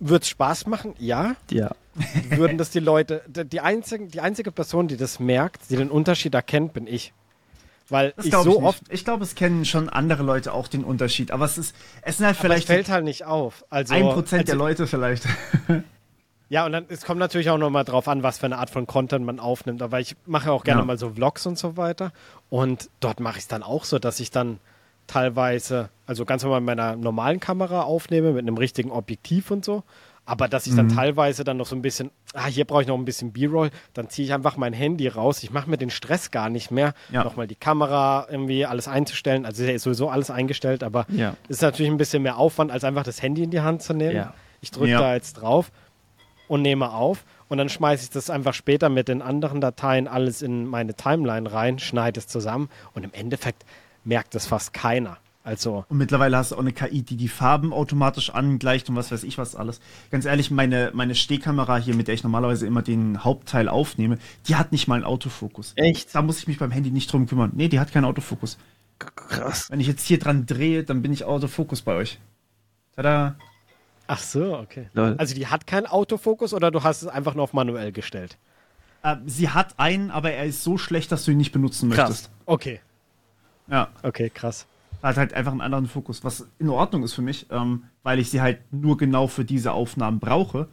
wird es Spaß machen? Ja. Ja. Würden das die Leute, die, einzigen, die einzige Person, die das merkt, die den Unterschied erkennt, bin ich. Weil das ich so ich oft. Ich glaube, es kennen schon andere Leute auch den Unterschied. Aber es ist, es sind halt vielleicht. Aber es fällt halt nicht auf. Also, ein Prozent also, der Leute vielleicht. Ja, und dann es kommt natürlich auch nochmal drauf an, was für eine Art von Content man aufnimmt. Aber ich mache auch gerne ja. mal so Vlogs und so weiter. Und dort mache ich es dann auch so, dass ich dann teilweise, also ganz normal mit meiner normalen Kamera aufnehme, mit einem richtigen Objektiv und so. Aber dass ich dann mhm. teilweise dann noch so ein bisschen, ah, hier brauche ich noch ein bisschen B-Roll, dann ziehe ich einfach mein Handy raus. Ich mache mir den Stress gar nicht mehr, ja. nochmal die Kamera irgendwie alles einzustellen. Also ist sowieso alles eingestellt, aber es ja. ist natürlich ein bisschen mehr Aufwand, als einfach das Handy in die Hand zu nehmen. Ja. Ich drücke da jetzt drauf und nehme auf und dann schmeiße ich das einfach später mit den anderen Dateien alles in meine Timeline rein, schneide es zusammen und im Endeffekt merkt es fast keiner. Also. Und mittlerweile hast du auch eine KI, die die Farben automatisch angleicht und was weiß ich was alles. Ganz ehrlich, meine, meine Stehkamera hier, mit der ich normalerweise immer den Hauptteil aufnehme, die hat nicht mal einen Autofokus. Echt? Da muss ich mich beim Handy nicht drum kümmern. Nee, die hat keinen Autofokus. Krass. Wenn ich jetzt hier dran drehe, dann bin ich Autofokus bei euch. Tada. Ach so, okay. Lol. Also die hat keinen Autofokus oder du hast es einfach nur auf manuell gestellt? Äh, sie hat einen, aber er ist so schlecht, dass du ihn nicht benutzen krass. möchtest. Okay. Ja. Okay, krass hat halt einfach einen anderen Fokus, was in Ordnung ist für mich, ähm, weil ich sie halt nur genau für diese Aufnahmen brauche.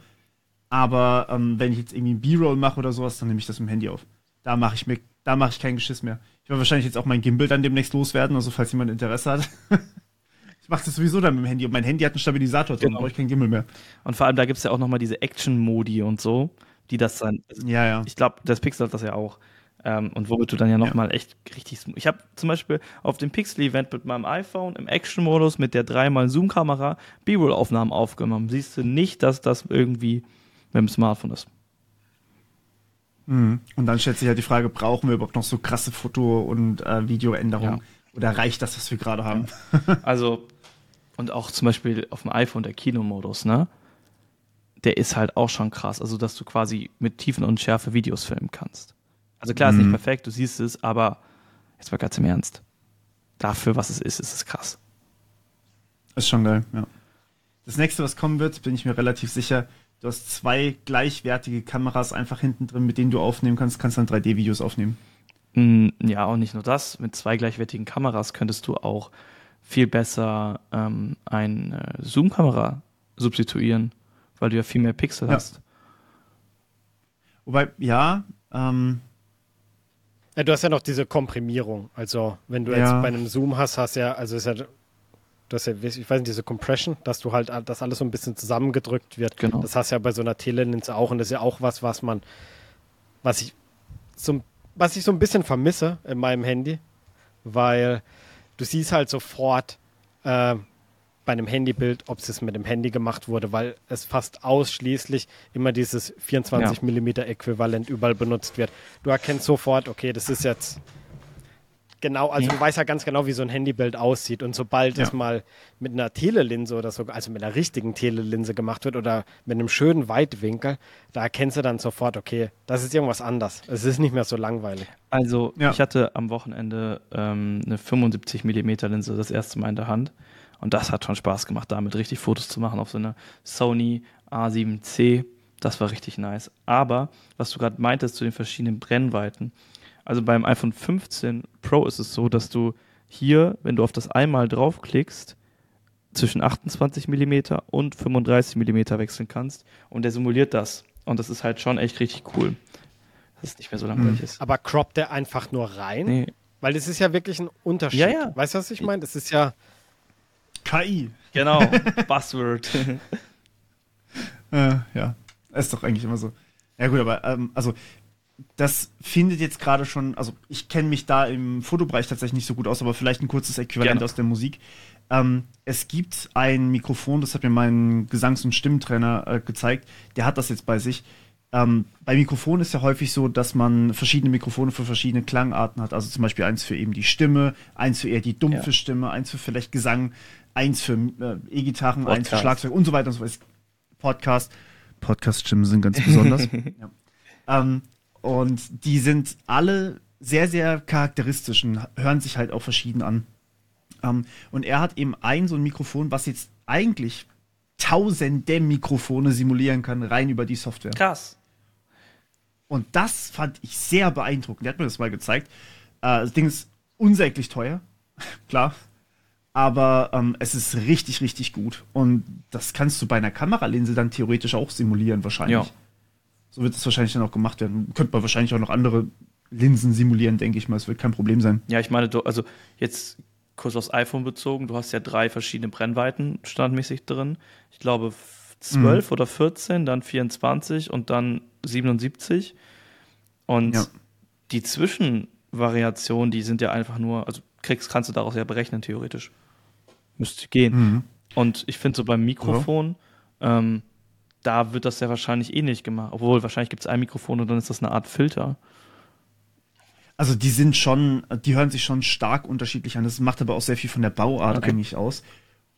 Aber ähm, wenn ich jetzt irgendwie ein B-Roll mache oder sowas, dann nehme ich das im Handy auf. Da mache ich mir, da mache ich keinen Geschiss mehr. Ich werde wahrscheinlich jetzt auch mein Gimbal dann demnächst loswerden, also falls jemand Interesse hat. mache das sowieso dann mit dem Handy und mein Handy hat einen Stabilisator drin, genau. brauche ich kein Gimbal mehr. Und vor allem, da gibt es ja auch nochmal diese Action-Modi und so, die das dann. Also ja, ja. Ich glaube, das Pixel hat das ja auch. Ähm, und womit du dann ja nochmal ja. echt richtig. Ich habe zum Beispiel auf dem Pixel-Event mit meinem iPhone im Action-Modus mit der 3x-Zoom-Kamera B-Roll-Aufnahmen aufgenommen. Siehst du nicht, dass das irgendwie mit dem Smartphone ist. Mhm. Und dann stellt sich ja die Frage, brauchen wir überhaupt noch so krasse Foto- und äh, Videoänderungen? Ja. Oder reicht das, was wir gerade haben? Ja. Also, und auch zum Beispiel auf dem iPhone der Kinomodus, ne? Der ist halt auch schon krass. Also, dass du quasi mit Tiefen und Schärfe Videos filmen kannst. Also klar, mhm. ist nicht mhm. perfekt, du siehst es, aber jetzt mal ganz im Ernst. Dafür, was es ist, ist es krass. Ist schon geil, ja. Das nächste, was kommen wird, bin ich mir relativ sicher, du hast zwei gleichwertige Kameras einfach hinten drin, mit denen du aufnehmen kannst, kannst dann 3D-Videos aufnehmen. Mm, ja, und nicht nur das. Mit zwei gleichwertigen Kameras könntest du auch viel besser ähm, eine Zoom-Kamera substituieren, weil du ja viel mehr Pixel ja. hast. Wobei, ja, ähm, ja, du hast ja noch diese Komprimierung. Also, wenn du ja. jetzt bei einem Zoom hast, hast ja, also ist ja, du hast ja, ich weiß nicht, diese Compression, dass du halt, dass alles so ein bisschen zusammengedrückt wird. Genau. Das hast du ja bei so einer Telelinse auch und das ist ja auch was, was man, was ich so, was ich so ein bisschen vermisse in meinem Handy, weil du siehst halt sofort, äh, bei einem Handybild, ob es mit dem Handy gemacht wurde, weil es fast ausschließlich immer dieses 24 ja. mm Äquivalent überall benutzt wird. Du erkennst sofort, okay, das ist jetzt genau, also ja. du weißt ja ganz genau, wie so ein Handybild aussieht. Und sobald ja. es mal mit einer Telelinse oder so, also mit einer richtigen Telelinse gemacht wird oder mit einem schönen Weitwinkel, da erkennst du dann sofort, okay, das ist irgendwas anders. Es ist nicht mehr so langweilig. Also ja. ich hatte am Wochenende ähm, eine 75 mm Linse das erste Mal in der Hand. Und das hat schon Spaß gemacht, damit richtig Fotos zu machen auf so einer Sony A7C. Das war richtig nice. Aber, was du gerade meintest zu den verschiedenen Brennweiten, also beim iPhone 15 Pro ist es so, dass du hier, wenn du auf das einmal draufklickst, zwischen 28 mm und 35 mm wechseln kannst. Und der simuliert das. Und das ist halt schon echt richtig cool. Dass es nicht mehr so langweilig hm. ist. Aber croppt der einfach nur rein? Nee. Weil das ist ja wirklich ein Unterschied. Ja, ja. Weißt du, was ich meine? Das ist ja. KI. Genau, Buzzword. äh, ja, ist doch eigentlich immer so. Ja gut, aber ähm, also das findet jetzt gerade schon, also ich kenne mich da im Fotobereich tatsächlich nicht so gut aus, aber vielleicht ein kurzes Äquivalent Gerne. aus der Musik. Ähm, es gibt ein Mikrofon, das hat mir mein Gesangs- und Stimmtrainer äh, gezeigt, der hat das jetzt bei sich. Ähm, bei Mikrofonen ist ja häufig so, dass man verschiedene Mikrofone für verschiedene Klangarten hat. Also zum Beispiel eins für eben die Stimme, eins für eher die dumpfe ja. Stimme, eins für vielleicht Gesang, eins für äh, E-Gitarren, eins für Schlagzeug und so weiter und so weiter. Podcast. Podcast-Stimmen sind ganz besonders. ja. ähm, und die sind alle sehr, sehr charakteristisch und hören sich halt auch verschieden an. Ähm, und er hat eben ein so ein Mikrofon, was jetzt eigentlich tausende Mikrofone simulieren kann, rein über die Software. Krass. Und das fand ich sehr beeindruckend. Der hat mir das mal gezeigt. Äh, das Ding ist unsäglich teuer, klar. Aber ähm, es ist richtig, richtig gut. Und das kannst du bei einer Kameralinse dann theoretisch auch simulieren, wahrscheinlich. Ja. So wird es wahrscheinlich dann auch gemacht werden. Könnte man wahrscheinlich auch noch andere Linsen simulieren, denke ich mal. Es wird kein Problem sein. Ja, ich meine, du, also jetzt kurz aufs iPhone bezogen, du hast ja drei verschiedene Brennweiten standmäßig drin. Ich glaube 12 mhm. oder 14, dann 24 und dann 77. Und ja. die Zwischenvariationen, die sind ja einfach nur, also kriegst, kannst du daraus ja berechnen, theoretisch. Müsste gehen. Mhm. Und ich finde so beim Mikrofon, ja. ähm, da wird das ja wahrscheinlich ähnlich gemacht. Obwohl, wahrscheinlich gibt es ein Mikrofon und dann ist das eine Art Filter. Also die sind schon, die hören sich schon stark unterschiedlich an. Das macht aber auch sehr viel von der Bauart okay. eigentlich aus.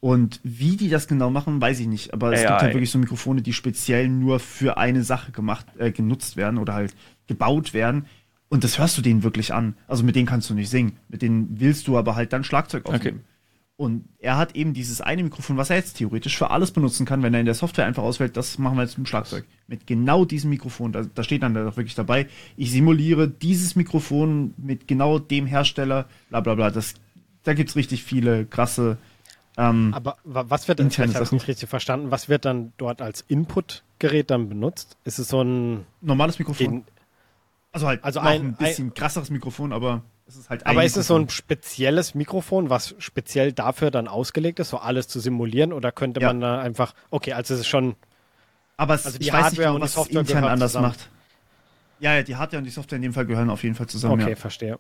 Und wie die das genau machen, weiß ich nicht. Aber es AI. gibt halt wirklich so Mikrofone, die speziell nur für eine Sache gemacht, äh, genutzt werden oder halt gebaut werden. Und das hörst du denen wirklich an. Also mit denen kannst du nicht singen. Mit denen willst du aber halt dann Schlagzeug aufnehmen. Okay. Und er hat eben dieses eine Mikrofon, was er jetzt theoretisch für alles benutzen kann, wenn er in der Software einfach auswählt, das machen wir jetzt mit dem Schlagzeug. Mit genau diesem Mikrofon. Da, da steht dann da wirklich dabei, ich simuliere dieses Mikrofon mit genau dem Hersteller, bla bla bla. Das, da gibt es richtig viele krasse. Ähm, Aber was wird, ich habe ich nicht richtig verstanden, was wird dann dort als Inputgerät dann benutzt? Ist es so ein. Normales Mikrofon. also halt also ein, ein bisschen ein, krasseres Mikrofon, aber ist halt Aber ist es so ein spezielles Mikrofon, was speziell dafür dann ausgelegt ist, so alles zu simulieren? Oder könnte ja. man da einfach, okay, also es ist schon. Aber es, also die Hardware nicht genau, und die Software intern anders zusammen. macht. Ja, ja, die Hardware und die Software in dem Fall gehören auf jeden Fall zusammen. Okay, ja. verstehe.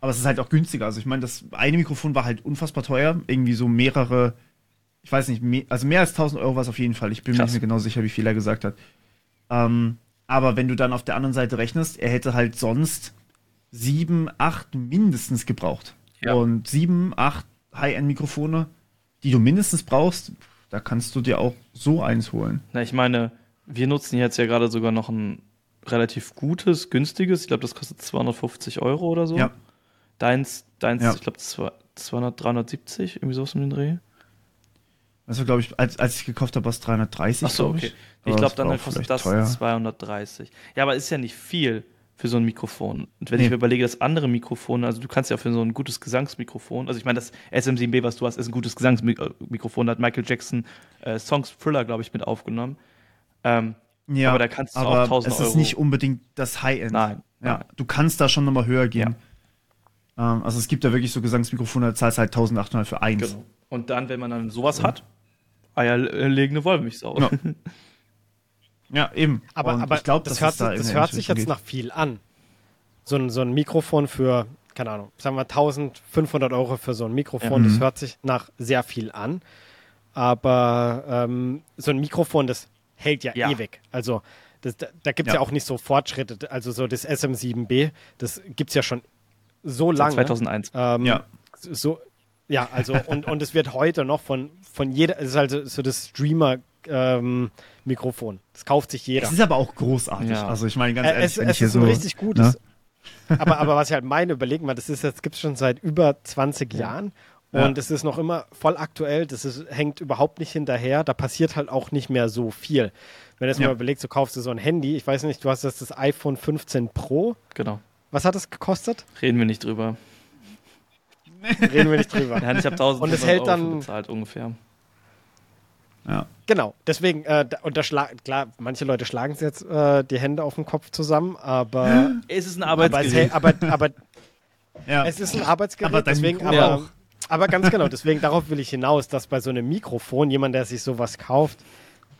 Aber es ist halt auch günstiger. Also ich meine, das eine Mikrofon war halt unfassbar teuer. Irgendwie so mehrere, ich weiß nicht, mehr, also mehr als 1000 Euro war es auf jeden Fall. Ich bin Krass. mir nicht genau sicher, wie viel er gesagt hat. Ähm, aber wenn du dann auf der anderen Seite rechnest, er hätte halt sonst sieben, acht mindestens gebraucht. Ja. Und sieben, acht High-End-Mikrofone, die du mindestens brauchst, da kannst du dir auch so eins holen. Na, ich meine, wir nutzen jetzt ja gerade sogar noch ein relativ gutes, günstiges. Ich glaube, das kostet 250 Euro oder so. Ja. Deins, deins ja. ich glaube, 200, 370, irgendwie so um den Dreh. Also, glaube ich, als, als ich gekauft habe, war es 330. Ach so, okay. Ich, ich glaube, dann kostet das teuer. 230. Ja, aber ist ja nicht viel für so ein Mikrofon. Und wenn nee. ich mir überlege, dass andere Mikrofone, also du kannst ja für so ein gutes Gesangsmikrofon, also ich meine, das SM7B, was du hast, ist ein gutes Gesangsmikrofon, da hat Michael Jackson äh, Songs Thriller, glaube ich, mit aufgenommen. Ähm, ja, aber da kannst du auch 1000 Euro. Es ist nicht unbedingt das High-End. Nein. Ja, du kannst da schon nochmal höher gehen. Ja. Ähm, also es gibt da wirklich so Gesangsmikrofone, da zahlst halt 1800 für eins. Genau. Und dann, wenn man dann sowas ja. hat, eierlegende Wollmilchsau. Ja. Ja, eben. Aber, aber ich glaube, das, hört, da das hört sich jetzt geht. nach viel an. So ein, so ein Mikrofon für, keine Ahnung, sagen wir 1500 Euro für so ein Mikrofon, ja. das mhm. hört sich nach sehr viel an. Aber ähm, so ein Mikrofon, das hält ja, ja. ewig. Also das, da, da gibt es ja. ja. auch nicht so Fortschritte. Also so das SM7B, das gibt es ja schon so lange. 2001. Ähm, ja. So, ja, also und, und es wird heute noch von, von jeder, es ist also so das Streamer ähm, Mikrofon. Das kauft sich jeder. Es ist aber auch großartig. Ja. Also ich meine ganz ehrlich, es, wenn es ich hier ist so, ein richtig gutes. Ne? aber, aber was ich halt meine, überlegen mal, das ist jetzt gibt es schon seit über 20 ja. Jahren und es ist noch immer voll aktuell. Das ist, hängt überhaupt nicht hinterher. Da passiert halt auch nicht mehr so viel. Wenn du jetzt ja. mal überlegst, du kaufst dir so ein Handy. Ich weiß nicht, du hast das, das iPhone 15 Pro. Genau. Was hat das gekostet? Reden wir nicht drüber. Reden wir nicht drüber. Ja, ich habe 1000 und es hält dann bezahlt ungefähr. Ja. Genau, deswegen, äh, und da klar, manche Leute schlagen jetzt äh, die Hände auf den Kopf zusammen, aber. Es ist ein Arbeitsgerät. Aber, aber, aber, Ja. Es ist ein Arbeitsgerät, aber deswegen, aber, aber ganz genau, deswegen darauf will ich hinaus, dass bei so einem Mikrofon jemand, der sich sowas kauft,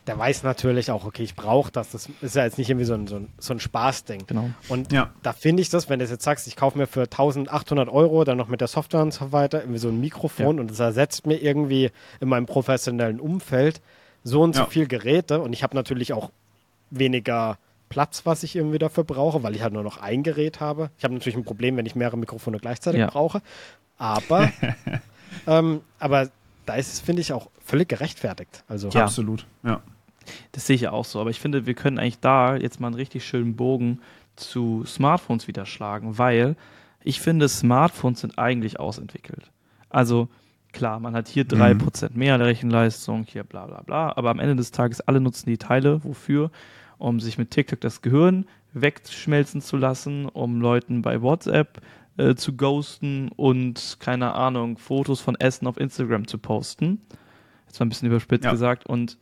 der weiß natürlich auch, okay, ich brauche das. Das ist ja jetzt nicht irgendwie so ein, so ein, so ein Spaßding. Genau. Und ja. da finde ich das, wenn du jetzt sagst, ich kaufe mir für 1800 Euro, dann noch mit der Software und so weiter, irgendwie so ein Mikrofon ja. und das ersetzt mir irgendwie in meinem professionellen Umfeld so und so ja. viel Geräte und ich habe natürlich auch weniger Platz, was ich irgendwie dafür brauche, weil ich halt nur noch ein Gerät habe. Ich habe natürlich ein Problem, wenn ich mehrere Mikrofone gleichzeitig brauche. Aber, ähm, aber da ist es, finde ich, auch völlig gerechtfertigt. Also, ja. Absolut, ja. Das sehe ich auch so. Aber ich finde, wir können eigentlich da jetzt mal einen richtig schönen Bogen zu Smartphones wieder schlagen, weil ich finde, Smartphones sind eigentlich ausentwickelt. Also klar, man hat hier 3% mhm. mehr Rechenleistung, hier bla bla bla, aber am Ende des Tages alle nutzen die Teile. Wofür? Um sich mit TikTok das Gehirn wegschmelzen zu lassen, um Leuten bei WhatsApp äh, zu ghosten und keine Ahnung, Fotos von Essen auf Instagram zu posten. Jetzt mal ein bisschen überspitzt ja. gesagt. Und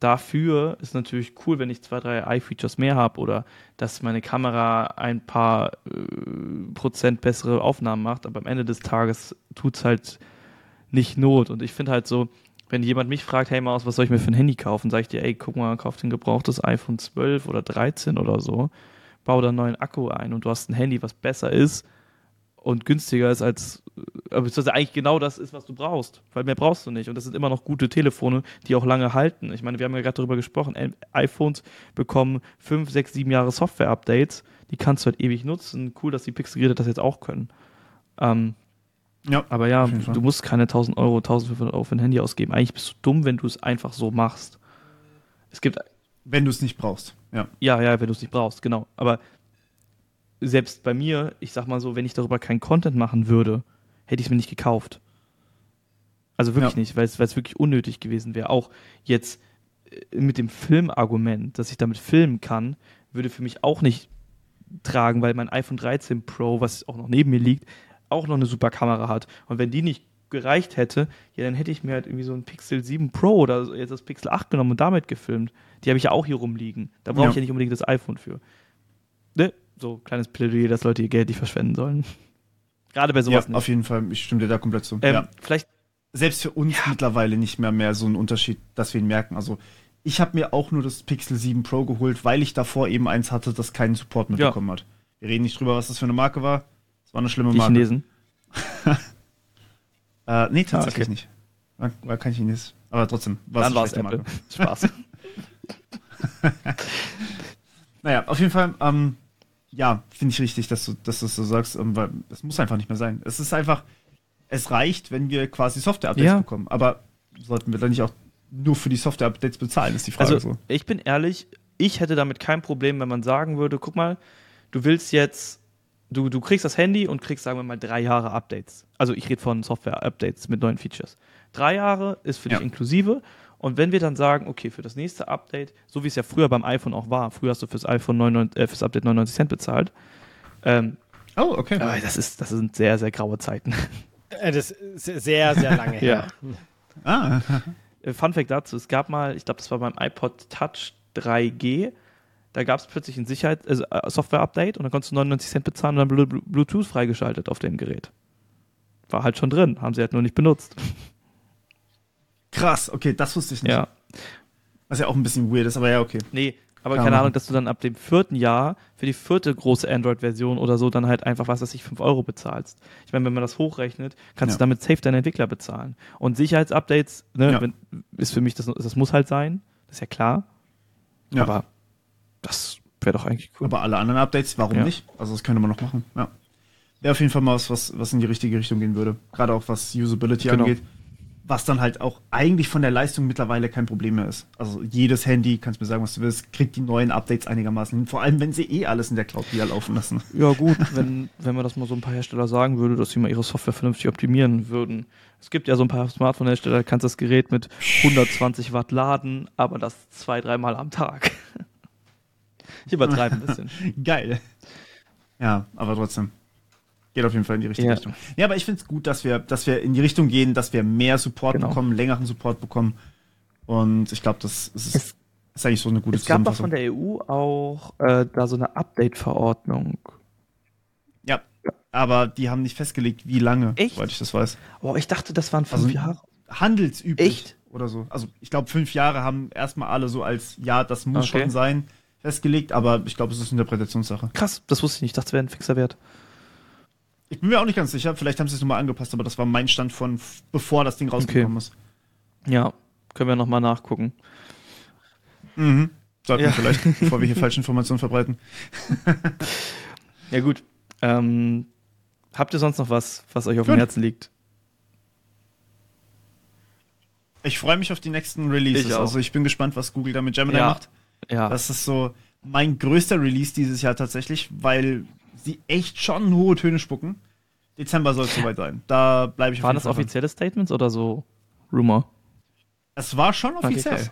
dafür ist natürlich cool, wenn ich zwei, drei Eye-Features mehr habe oder dass meine Kamera ein paar äh, Prozent bessere Aufnahmen macht, aber am Ende des Tages tut es halt nicht Not. Und ich finde halt so, wenn jemand mich fragt, hey Maus, was soll ich mir für ein Handy kaufen, sage ich dir, ey, guck mal, kauf ein gebrauchtes iPhone 12 oder 13 oder so, bau da einen neuen Akku ein und du hast ein Handy, was besser ist und günstiger ist als, äh, beziehungsweise eigentlich genau das ist, was du brauchst, weil mehr brauchst du nicht. Und das sind immer noch gute Telefone, die auch lange halten. Ich meine, wir haben ja gerade darüber gesprochen, iPhones bekommen fünf, sechs, sieben Jahre Software-Updates, die kannst du halt ewig nutzen. Cool, dass die Pixel-Geräte das jetzt auch können. Ähm, ja, aber ja, du musst keine 1000 Euro, 1500 Euro für ein Handy ausgeben. Eigentlich bist du dumm, wenn du es einfach so machst. Es gibt. Wenn du es nicht brauchst, ja. Ja, ja, wenn du es nicht brauchst, genau. Aber selbst bei mir, ich sag mal so, wenn ich darüber keinen Content machen würde, hätte ich es mir nicht gekauft. Also wirklich ja. nicht, weil es wirklich unnötig gewesen wäre. Auch jetzt äh, mit dem Filmargument, dass ich damit filmen kann, würde für mich auch nicht tragen, weil mein iPhone 13 Pro, was auch noch neben mir liegt, auch noch eine super Kamera hat. Und wenn die nicht gereicht hätte, ja, dann hätte ich mir halt irgendwie so ein Pixel 7 Pro oder jetzt das Pixel 8 genommen und damit gefilmt. Die habe ich ja auch hier rumliegen. Da brauche ja. ich ja nicht unbedingt das iPhone für. Ne? So kleines Plädoyer, dass Leute ihr Geld nicht verschwenden sollen. Gerade bei sowas ja, nicht. auf jeden Fall. Ich stimme dir da komplett zu. Ähm, ja. Vielleicht selbst für uns ja. mittlerweile nicht mehr mehr so ein Unterschied, dass wir ihn merken. Also ich habe mir auch nur das Pixel 7 Pro geholt, weil ich davor eben eins hatte, das keinen Support mitbekommen ja. hat. Wir reden nicht drüber, was das für eine Marke war. Es war eine schlimme Die Marke. Chinesen? äh, nee, tatsächlich ah, okay. nicht. War, war, kein Chines. Aber trotzdem, war es eine Marke. Spaß. naja, auf jeden Fall, ähm, ja, finde ich richtig, dass du, dass du das so sagst, ähm, weil es muss einfach nicht mehr sein. Es ist einfach, es reicht, wenn wir quasi Software-Updates ja. bekommen. Aber sollten wir dann nicht auch nur für die Software-Updates bezahlen, ist die Frage also, so. Ich bin ehrlich, ich hätte damit kein Problem, wenn man sagen würde, guck mal, du willst jetzt, du, du kriegst das Handy und kriegst, sagen wir mal, drei Jahre Updates. Also ich rede von Software-Updates mit neuen Features. Drei Jahre ist für ja. dich inklusive und wenn wir dann sagen, okay, für das nächste Update, so wie es ja früher beim iPhone auch war, früher hast du fürs iPhone 99, äh, fürs Update 99 Cent bezahlt. Ähm, oh, okay. Aber das, ist, das sind sehr, sehr graue Zeiten. Äh, das ist sehr, sehr lange her. ja. ah. Äh, Fun Fact dazu: Es gab mal, ich glaube, das war beim iPod Touch 3G, da gab es plötzlich ein Sicherheit, also äh, Software-Update und dann konntest du 99 Cent bezahlen und dann Bluetooth freigeschaltet auf dem Gerät. War halt schon drin, haben sie halt nur nicht benutzt. Krass, okay, das wusste ich nicht. Ja. Was ja auch ein bisschen weird ist, aber ja, okay. Nee, aber keine Ahnung, dass du dann ab dem vierten Jahr für die vierte große Android-Version oder so dann halt einfach, was weiß ich, 5 Euro bezahlst. Ich meine, wenn man das hochrechnet, kannst ja. du damit safe deinen Entwickler bezahlen. Und Sicherheitsupdates, ne, ja. wenn, ist für mich, das, das muss halt sein, das ist ja klar. Ja. Aber das wäre doch eigentlich cool. Aber alle anderen Updates, warum nicht? Also das könnte man noch machen, ja. Wäre auf jeden Fall mal was, was, was in die richtige Richtung gehen würde. Gerade auch was Usability genau. angeht was dann halt auch eigentlich von der Leistung mittlerweile kein Problem mehr ist. Also jedes Handy, kannst mir sagen, was du willst, kriegt die neuen Updates einigermaßen hin. Vor allem, wenn sie eh alles in der Cloud wieder laufen lassen. Ja gut, wenn, wenn man das mal so ein paar Hersteller sagen würde, dass sie mal ihre Software vernünftig optimieren würden. Es gibt ja so ein paar Smartphone-Hersteller, da kannst das Gerät mit 120 Watt laden, aber das zwei, dreimal am Tag. Ich übertreibe ein bisschen. Geil. Ja, aber trotzdem. Geht auf jeden Fall in die richtige ja. Richtung. Ja, aber ich finde es gut, dass wir, dass wir in die Richtung gehen, dass wir mehr Support genau. bekommen, längeren Support bekommen. Und ich glaube, das, ist, es, ist, eigentlich so eine gute Es gab doch von der EU auch äh, da so eine Update-Verordnung. Ja, Aber die haben nicht festgelegt, wie lange, Echt? soweit ich das weiß. Boah, ich dachte, das waren fünf Also- Jahre. Handelsüblich Echt? oder so. Also ich glaube, fünf Jahre haben erstmal alle so als, ja, das muss Okay. schon sein, festgelegt, aber ich glaube, es ist Interpretationssache. Krass, das wusste ich nicht. Ich dachte, es wäre ein fixer Wert. Ich bin mir auch nicht ganz sicher, vielleicht haben sie es nochmal angepasst, aber das war mein Stand von, bevor das Ding rausgekommen ist. Ja, können wir nochmal nachgucken. Mhm. Sollten Ja. wir vielleicht, bevor wir hier falsche Informationen verbreiten. Ja, gut. Ähm, habt ihr sonst noch was, was euch auf dem Gut. Herzen liegt? Ich freue mich auf die nächsten Releases. Ich also ich bin gespannt, was Google da mit Gemini Ja. macht. Ja. Das ist so mein größter Release dieses Jahr tatsächlich, weil sie echt schon hohe Töne spucken. Dezember soll es soweit sein. Da bleibe ich auf Waren das offizielle Statements oder so Rumor? Es war schon Okay, offiziell. krass.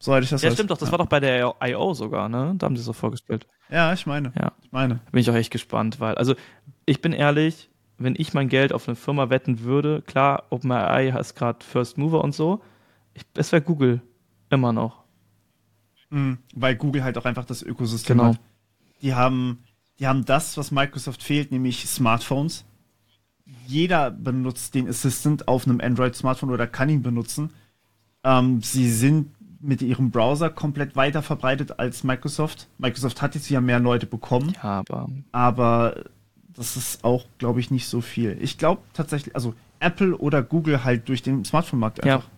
Soweit ich das Ja, weiß. stimmt doch. Das ja. war doch bei der I.O. sogar, ne? Da haben sie es so vorgestellt. Ja, ich meine. Ja. Ich meine. Bin ich auch echt gespannt, weil, also, ich bin ehrlich, wenn ich mein Geld auf eine Firma wetten würde, klar, OpenAI ist gerade First Mover und so, ich, es wäre Google. Immer noch. Mhm. Weil Google halt auch einfach das Ökosystem Genau. hat. Die haben, die haben das, was Microsoft fehlt, nämlich Smartphones. Jeder benutzt den Assistant auf einem Android-Smartphone oder kann ihn benutzen. Ähm, sie sind mit ihrem Browser komplett weiter verbreitet als Microsoft. Microsoft hat jetzt ja mehr Leute bekommen, Ja, aber aber das ist auch, glaube ich, nicht so viel. Ich glaube tatsächlich, also Apple oder Google halt durch den Smartphone-Markt Ja. einfach.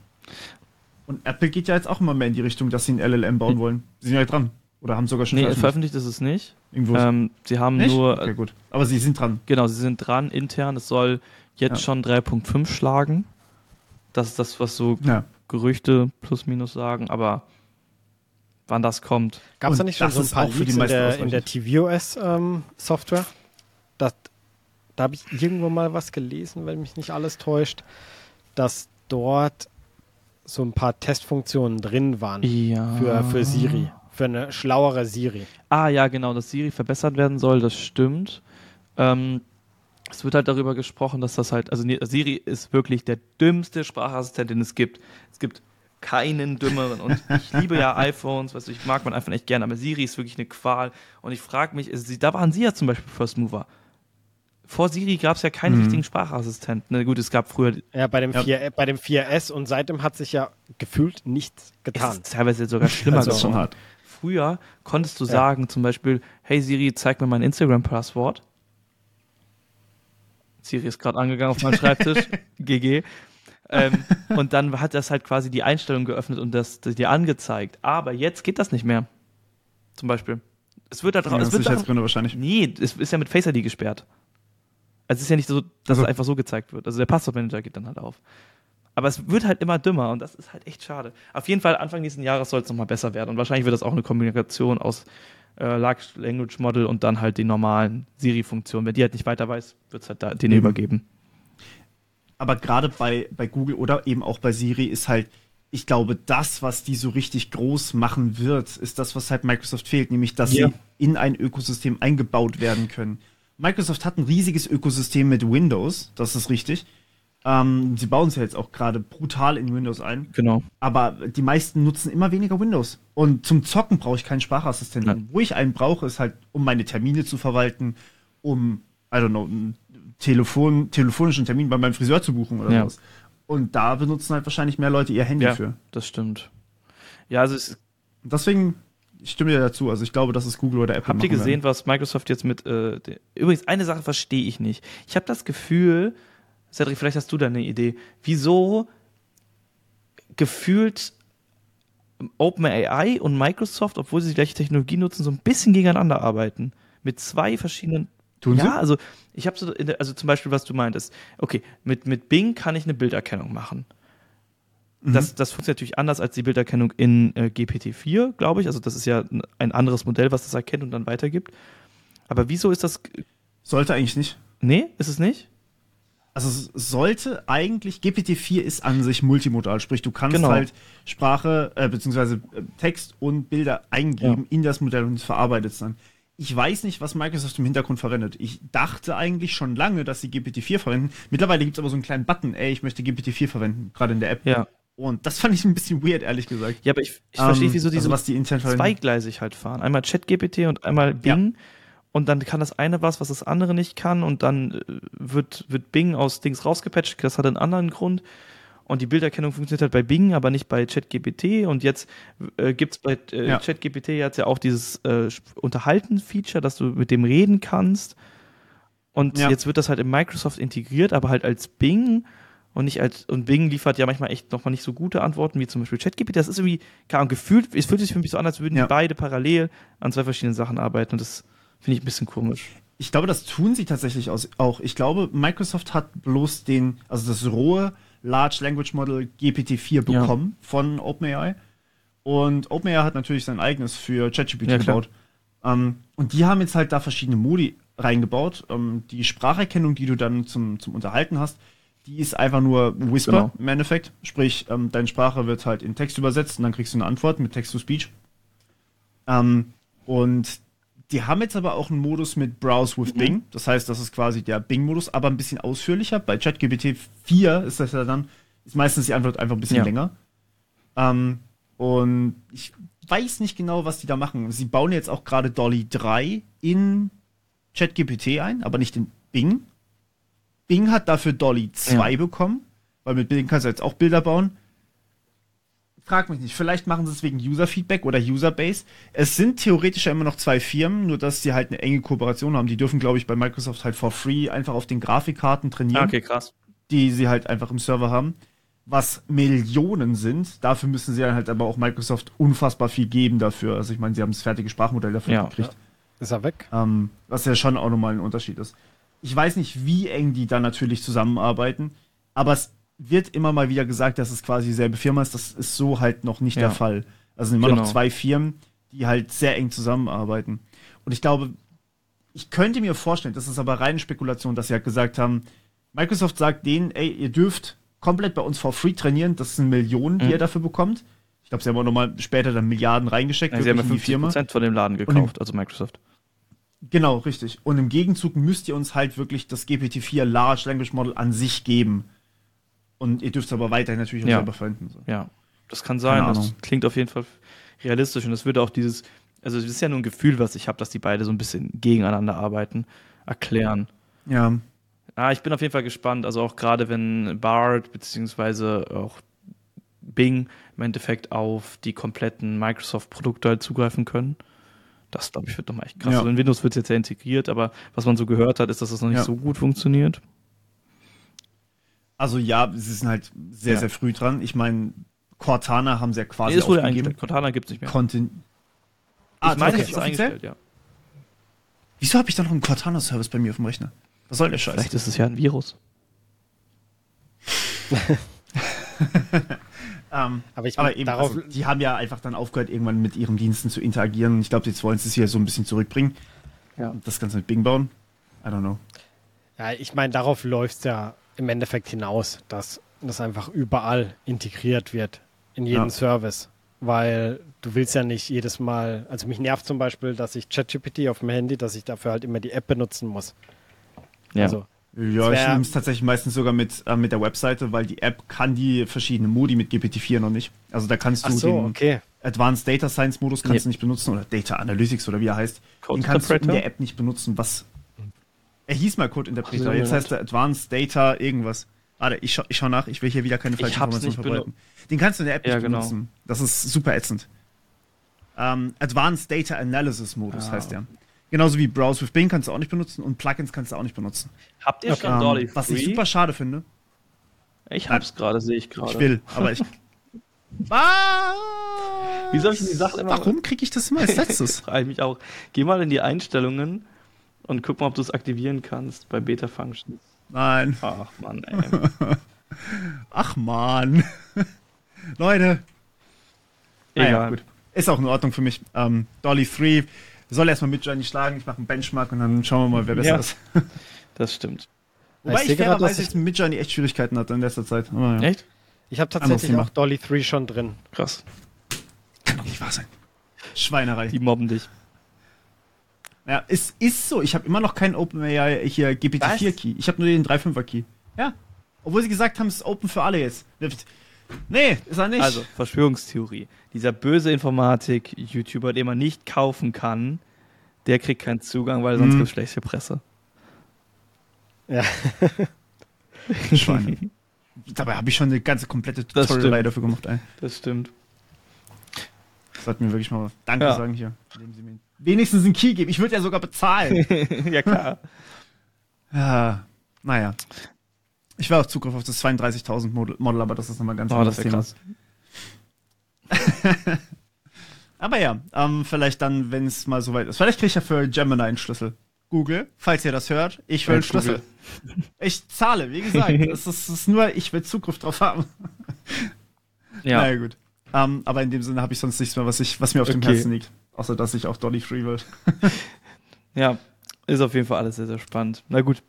Und Apple geht ja jetzt auch immer mehr in die Richtung, dass sie ein LLM bauen wollen. Sie sind ja dran. Oder haben sogar schon nee, veröffentlicht. veröffentlicht ist es nicht. Irgendwo. Ähm, sie haben Nicht? nur, okay, gut. Aber sie sind dran. genau, sie sind dran intern. Es soll jetzt Ja. schon 3.5 schlagen. Das ist das, was so Ja. Gerüchte plus minus sagen, aber wann das kommt. Gab es da nicht schon so ein paar auch für die Leaks in meisten der, in der tvOS-Software? da da habe ich irgendwo mal was gelesen, wenn mich nicht alles täuscht, dass dort so ein paar Testfunktionen drin waren Ja. für, für Siri, für eine schlauere Siri. Ah ja, genau, dass Siri verbessert werden soll, das stimmt. Ähm, es wird halt darüber gesprochen, dass das halt, also Siri ist wirklich der dümmste Sprachassistent, den es gibt. Es gibt keinen dümmeren. Und ich liebe ja iPhones, weißt du, ich mag mein iPhone echt gerne, aber Siri ist wirklich eine Qual. Und ich frage mich, ist sie, da waren sie ja zum Beispiel First Mover. Vor Siri gab es ja keinen Mhm. richtigen Sprachassistenten. Na gut, es gab früher, Ja, bei dem, Ja. 4, bei dem 4S und seitdem hat sich ja gefühlt nichts es getan. ist teilweise sogar schlimmer Das ist schon geworden. hart. Früher konntest du Ja. sagen, zum Beispiel, hey Siri, zeig mir mein Instagram-Passwort. Siri ist gerade angegangen auf meinen Schreibtisch. GG. Ähm, und dann hat das halt quasi die Einstellung geöffnet und das, das dir angezeigt. Aber jetzt geht das nicht mehr. Zum Beispiel. Es wird da drauf. Ja, es wird Sicherheitsgründe wahrscheinlich. nee, es ist ja mit Face ID gesperrt. Also es ist ja nicht so, dass Also- es einfach so gezeigt wird. Also der Passwortmanager geht dann halt auf. Aber es wird halt immer dümmer und das ist halt echt schade. Auf jeden Fall, Anfang nächsten Jahres soll es nochmal besser werden. Und wahrscheinlich wird das auch eine Kombination aus äh, Large Language Model und dann halt die normalen Siri-Funktionen. Wenn die halt nicht weiter weiß, wird es halt da, denen Mhm. übergeben. Aber gerade bei, bei Google oder eben auch bei Siri ist halt, ich glaube, das, was die so richtig groß machen wird, ist das, was halt Microsoft fehlt, nämlich, dass Ja. sie in ein Ökosystem eingebaut werden können. Microsoft hat ein riesiges Ökosystem mit Windows, das ist richtig. Ähm, sie bauen es ja jetzt auch gerade brutal in Windows ein. Genau. Aber die meisten nutzen immer weniger Windows. Und zum Zocken brauche ich keinen Sprachassistenten. Wo ich einen brauche, ist halt, um meine Termine zu verwalten, um, I don't know, einen Telefon, telefonischen Termin bei meinem Friseur zu buchen oder Ja. sowas. Und da benutzen halt wahrscheinlich mehr Leute ihr Handy Ja, für. das stimmt. Ja, also es, deswegen, ich stimme dir dazu. Also ich glaube, dass es Google oder Apple Habt ihr gesehen, was Microsoft jetzt mit. Äh, Übrigens, eine Sache verstehe ich nicht. Ich habe das Gefühl, Cedric, vielleicht hast du da eine Idee, wieso gefühlt OpenAI und Microsoft, obwohl sie die gleiche Technologie nutzen, so ein bisschen gegeneinander arbeiten. Mit zwei verschiedenen. Tun sie? ja, also ich habe so, also zum Beispiel, was du meintest. Okay, mit, mit Bing kann ich eine Bilderkennung machen. Mhm. Das, das funktioniert natürlich anders als die Bilderkennung in äh, GPT-4, glaube ich. Also das ist ja ein anderes Modell, was das erkennt und dann weitergibt. Aber wieso ist das... Sollte eigentlich nicht. Nee, ist es nicht? Also sollte eigentlich, GPT-4 ist an sich multimodal, sprich du kannst Genau. halt Sprache äh, beziehungsweise äh, Text und Bilder eingeben in das Modell und es verarbeitet dann. Ich weiß nicht, was Microsoft im Hintergrund verwendet. Ich dachte eigentlich schon lange, dass sie GPT-4 verwenden. Mittlerweile gibt es aber so einen kleinen Button, ey, ich möchte GPT-4 verwenden, gerade in der App. Ja. Und das fand ich ein bisschen weird, ehrlich gesagt. Ja, aber ich, ich verstehe, Ähm, wieso diese also was die zweigleisig halt fahren. Einmal ChatGPT und einmal Bing. Und dann kann das eine was, was das andere nicht kann und dann äh, wird, wird Bing aus Dings rausgepatcht, das hat einen anderen Grund und die Bilderkennung funktioniert halt bei Bing, aber nicht bei ChatGPT und jetzt äh, gibt es bei äh, ja. ChatGPT jetzt ja auch dieses äh, Unterhalten-Feature, dass du mit dem reden kannst und ja. jetzt wird das halt in Microsoft integriert, aber halt als Bing und nicht als und Bing liefert ja manchmal echt nochmal nicht so gute Antworten wie zum Beispiel ChatGPT. Das ist irgendwie, keine Ahnung, gefühlt, es fühlt sich für mich so an, als würden ja. die beide parallel an zwei verschiedenen Sachen arbeiten und das finde ich ein bisschen komisch. Ich glaube, das tun sie tatsächlich auch. Ich glaube, Microsoft hat bloß den, also das rohe Large Language Model GPT-4 bekommen ja. von OpenAI. Und OpenAI hat natürlich sein eigenes für ChatGPT ja, gebaut. Ähm, und die haben jetzt halt da verschiedene Modi reingebaut. Ähm, die Spracherkennung, die du dann zum, zum Unterhalten hast, die ist einfach nur Whisper genau. im Endeffekt. Sprich, ähm, deine Sprache wird halt in Text übersetzt und dann kriegst du eine Antwort mit Text-to-Speech. Ähm, und die haben jetzt aber auch einen Modus mit Browse with mhm. Bing. Das heißt, das ist quasi der Bing-Modus, aber ein bisschen ausführlicher. Bei ChatGPT 4 ist das ja dann, ist meistens die Antwort einfach ein bisschen ja. länger. Ähm, und ich weiß nicht genau, was die da machen. Sie bauen jetzt auch gerade Dolly 3 in ChatGPT ein, aber nicht in Bing. Bing hat dafür Dolly 2 ja. bekommen, weil mit Bing kannst du jetzt auch Bilder bauen. Frag mich nicht, vielleicht machen sie es wegen User-Feedback oder User-Base. Es sind theoretisch ja immer noch zwei Firmen, nur dass sie halt eine enge Kooperation haben. Die dürfen, glaube ich, bei Microsoft halt for free einfach auf den Grafikkarten trainieren. Okay, krass. Die sie halt einfach im Server haben. Was Millionen sind. Dafür müssen sie halt aber auch Microsoft unfassbar viel geben dafür. Also ich meine, sie haben das fertige Sprachmodell dafür ja, gekriegt. Ja. Ist er weg? Ähm, was ja schon auch nochmal ein Unterschied ist. Ich weiß nicht, wie eng die da natürlich zusammenarbeiten, aber es wird immer mal wieder gesagt, dass es quasi dieselbe Firma ist. Das ist so halt noch nicht ja. der Fall. Also immer genau. noch zwei Firmen, die halt sehr eng zusammenarbeiten. Und ich glaube, ich könnte mir vorstellen, das ist aber reine Spekulation, dass sie halt gesagt haben, Microsoft sagt denen, ey, ihr dürft komplett bei uns for free trainieren, das sind Millionen, die mhm. ihr dafür bekommt. Ich glaube, sie haben auch nochmal später dann Milliarden reingesteckt. Ja, sie haben ja 50 Prozent von dem Laden gekauft, also Microsoft. Genau, richtig. Und im Gegenzug müsst ihr uns halt wirklich das GPT-4 Large Language Model an sich geben. Und ihr dürft es aber weiterhin natürlich auch ja. selber verwenden. So. Ja, das kann sein. Das klingt auf jeden Fall realistisch und das würde auch dieses, also es ist ja nur ein Gefühl, was ich habe, dass die beide so ein bisschen gegeneinander arbeiten, erklären. Ja. Ah, ich bin auf jeden Fall gespannt. Also auch gerade wenn Bard beziehungsweise auch Bing im Endeffekt auf die kompletten Microsoft-Produkte halt zugreifen können. Das, glaube ich, wird nochmal echt krass. Ja. Also in Windows wird es jetzt ja integriert, aber was man so gehört hat, ist, dass das noch nicht ja. so gut funktioniert. Also ja, sie sind halt sehr, ja. sehr früh dran. Ich meine, Cortana haben sie ja quasi nee, wurde eingestellt. Cortana gibt es nicht mehr. Content ah, ich meine, okay, es ist eingestellt, ja. Wieso habe ich da noch einen Cortana-Service bei mir auf dem Rechner? Was soll der Scheiß? Vielleicht ist es ja ein Virus. Ähm, aber ich aber eben, darauf, also, die haben ja einfach dann aufgehört, irgendwann mit ihren Diensten zu interagieren. Und ich glaube, jetzt wollen sie es hier so ein bisschen zurückbringen. Ja. Und das Ganze mit Bing bauen. I don't know. Ja, ich meine, darauf läuft es ja im Endeffekt hinaus, dass das einfach überall integriert wird. In jeden ja. Service. Weil du willst ja nicht jedes Mal, also mich nervt zum Beispiel, dass ich ChatGPT auf dem Handy, dass ich dafür halt immer die App benutzen muss. Ja. Also ja, ich nehme es tatsächlich meistens sogar mit, äh, mit der Webseite, weil die App kann die verschiedenen Modi mit GPT-4 noch nicht. Also da kannst du so, den okay. Advanced Data Science Modus kannst ja. du nicht benutzen oder Data Analytics oder wie er heißt. Code den kannst du in der App nicht benutzen, was er hieß mal Code Interpreter, jetzt heißt er Advanced Data irgendwas. Warte, ich, scha ich schau nach, ich will hier wieder keine falsche Information verbreiten. Den kannst du in der App ja, nicht genau. benutzen. Das ist super ätzend. Um, Advanced Data Analysis Modus ah. heißt der. Genauso wie Browse with Bing kannst du auch nicht benutzen und Plugins kannst du auch nicht benutzen. Habt ihr okay. schon Dolly um, Was ich super schade finde. Ich hab's gerade, sehe ich gerade. Ich will, aber ich. ah! Wie soll ich die Sache immer. Warum kriege ich das immer als letztes? Frage ich mich auch. Geh mal in die Einstellungen und guck mal, ob du es aktivieren kannst bei Beta Functions. Nein. Ach man, ey. Ach man. Leute. Egal. Naja, gut. Ist auch in Ordnung für mich. Ähm, Dolly 3 soll erstmal mit Johnny schlagen, ich mache einen Benchmark und dann schauen wir mal, wer besser ja, ist. das stimmt. Wobei ich, ich fairerweise jetzt mit Johnny echt Schwierigkeiten hatte in letzter Zeit. Ja. Echt? Ich habe tatsächlich auch Dolly 3 schon drin. Krass. Kann doch nicht wahr sein. Schweinerei. Die mobben dich. Ja, es ist so. Ich habe immer noch keinen OpenAI hier GPT-4-Key. Ich habe nur den 3.5er-Key. Ja. Obwohl sie gesagt haben, es ist open für alle jetzt. Nee, ist er nicht. Also, Verschwörungstheorie. Dieser böse Informatik-YouTuber, den man nicht kaufen kann, Der kriegt keinen Zugang, weil sonst mhm. gibt es schlechte Presse. Ja. Schweine. Dabei habe ich schon eine ganze komplette Tutorial dafür gemacht. Ey. Das stimmt. Sollten mir wirklich mal Danke ja. sagen hier. Sie mir wenigstens einen Key geben. Ich würde ja sogar bezahlen. ja, klar. Ja, naja. Ich war auch Zugriff auf das 32.000 Model, Model, aber das ist nochmal ganz oh, anderes Thema. Krass. aber ja, ähm, vielleicht dann, wenn es mal soweit ist. Vielleicht kriege ich ja für Gemini einen Schlüssel. Google, falls ihr das hört, ich will einen Schlüssel. Ich zahle, wie gesagt. es, ist, es ist nur, ich will Zugriff drauf haben. ja. Naja, gut. Um, aber in dem Sinne habe ich sonst nichts mehr, was, ich, was mir auf okay. dem Herzen liegt. Außer, dass ich auch Dolly Free will. ja, ist auf jeden Fall alles sehr, sehr spannend. Na gut,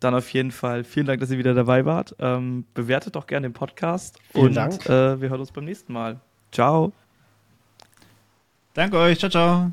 dann auf jeden Fall vielen Dank, dass ihr wieder dabei wart. Ähm, bewertet doch gerne den Podcast. Vielen und Dank. Äh, wir hören uns beim nächsten Mal. Ciao. Danke euch. Ciao, ciao.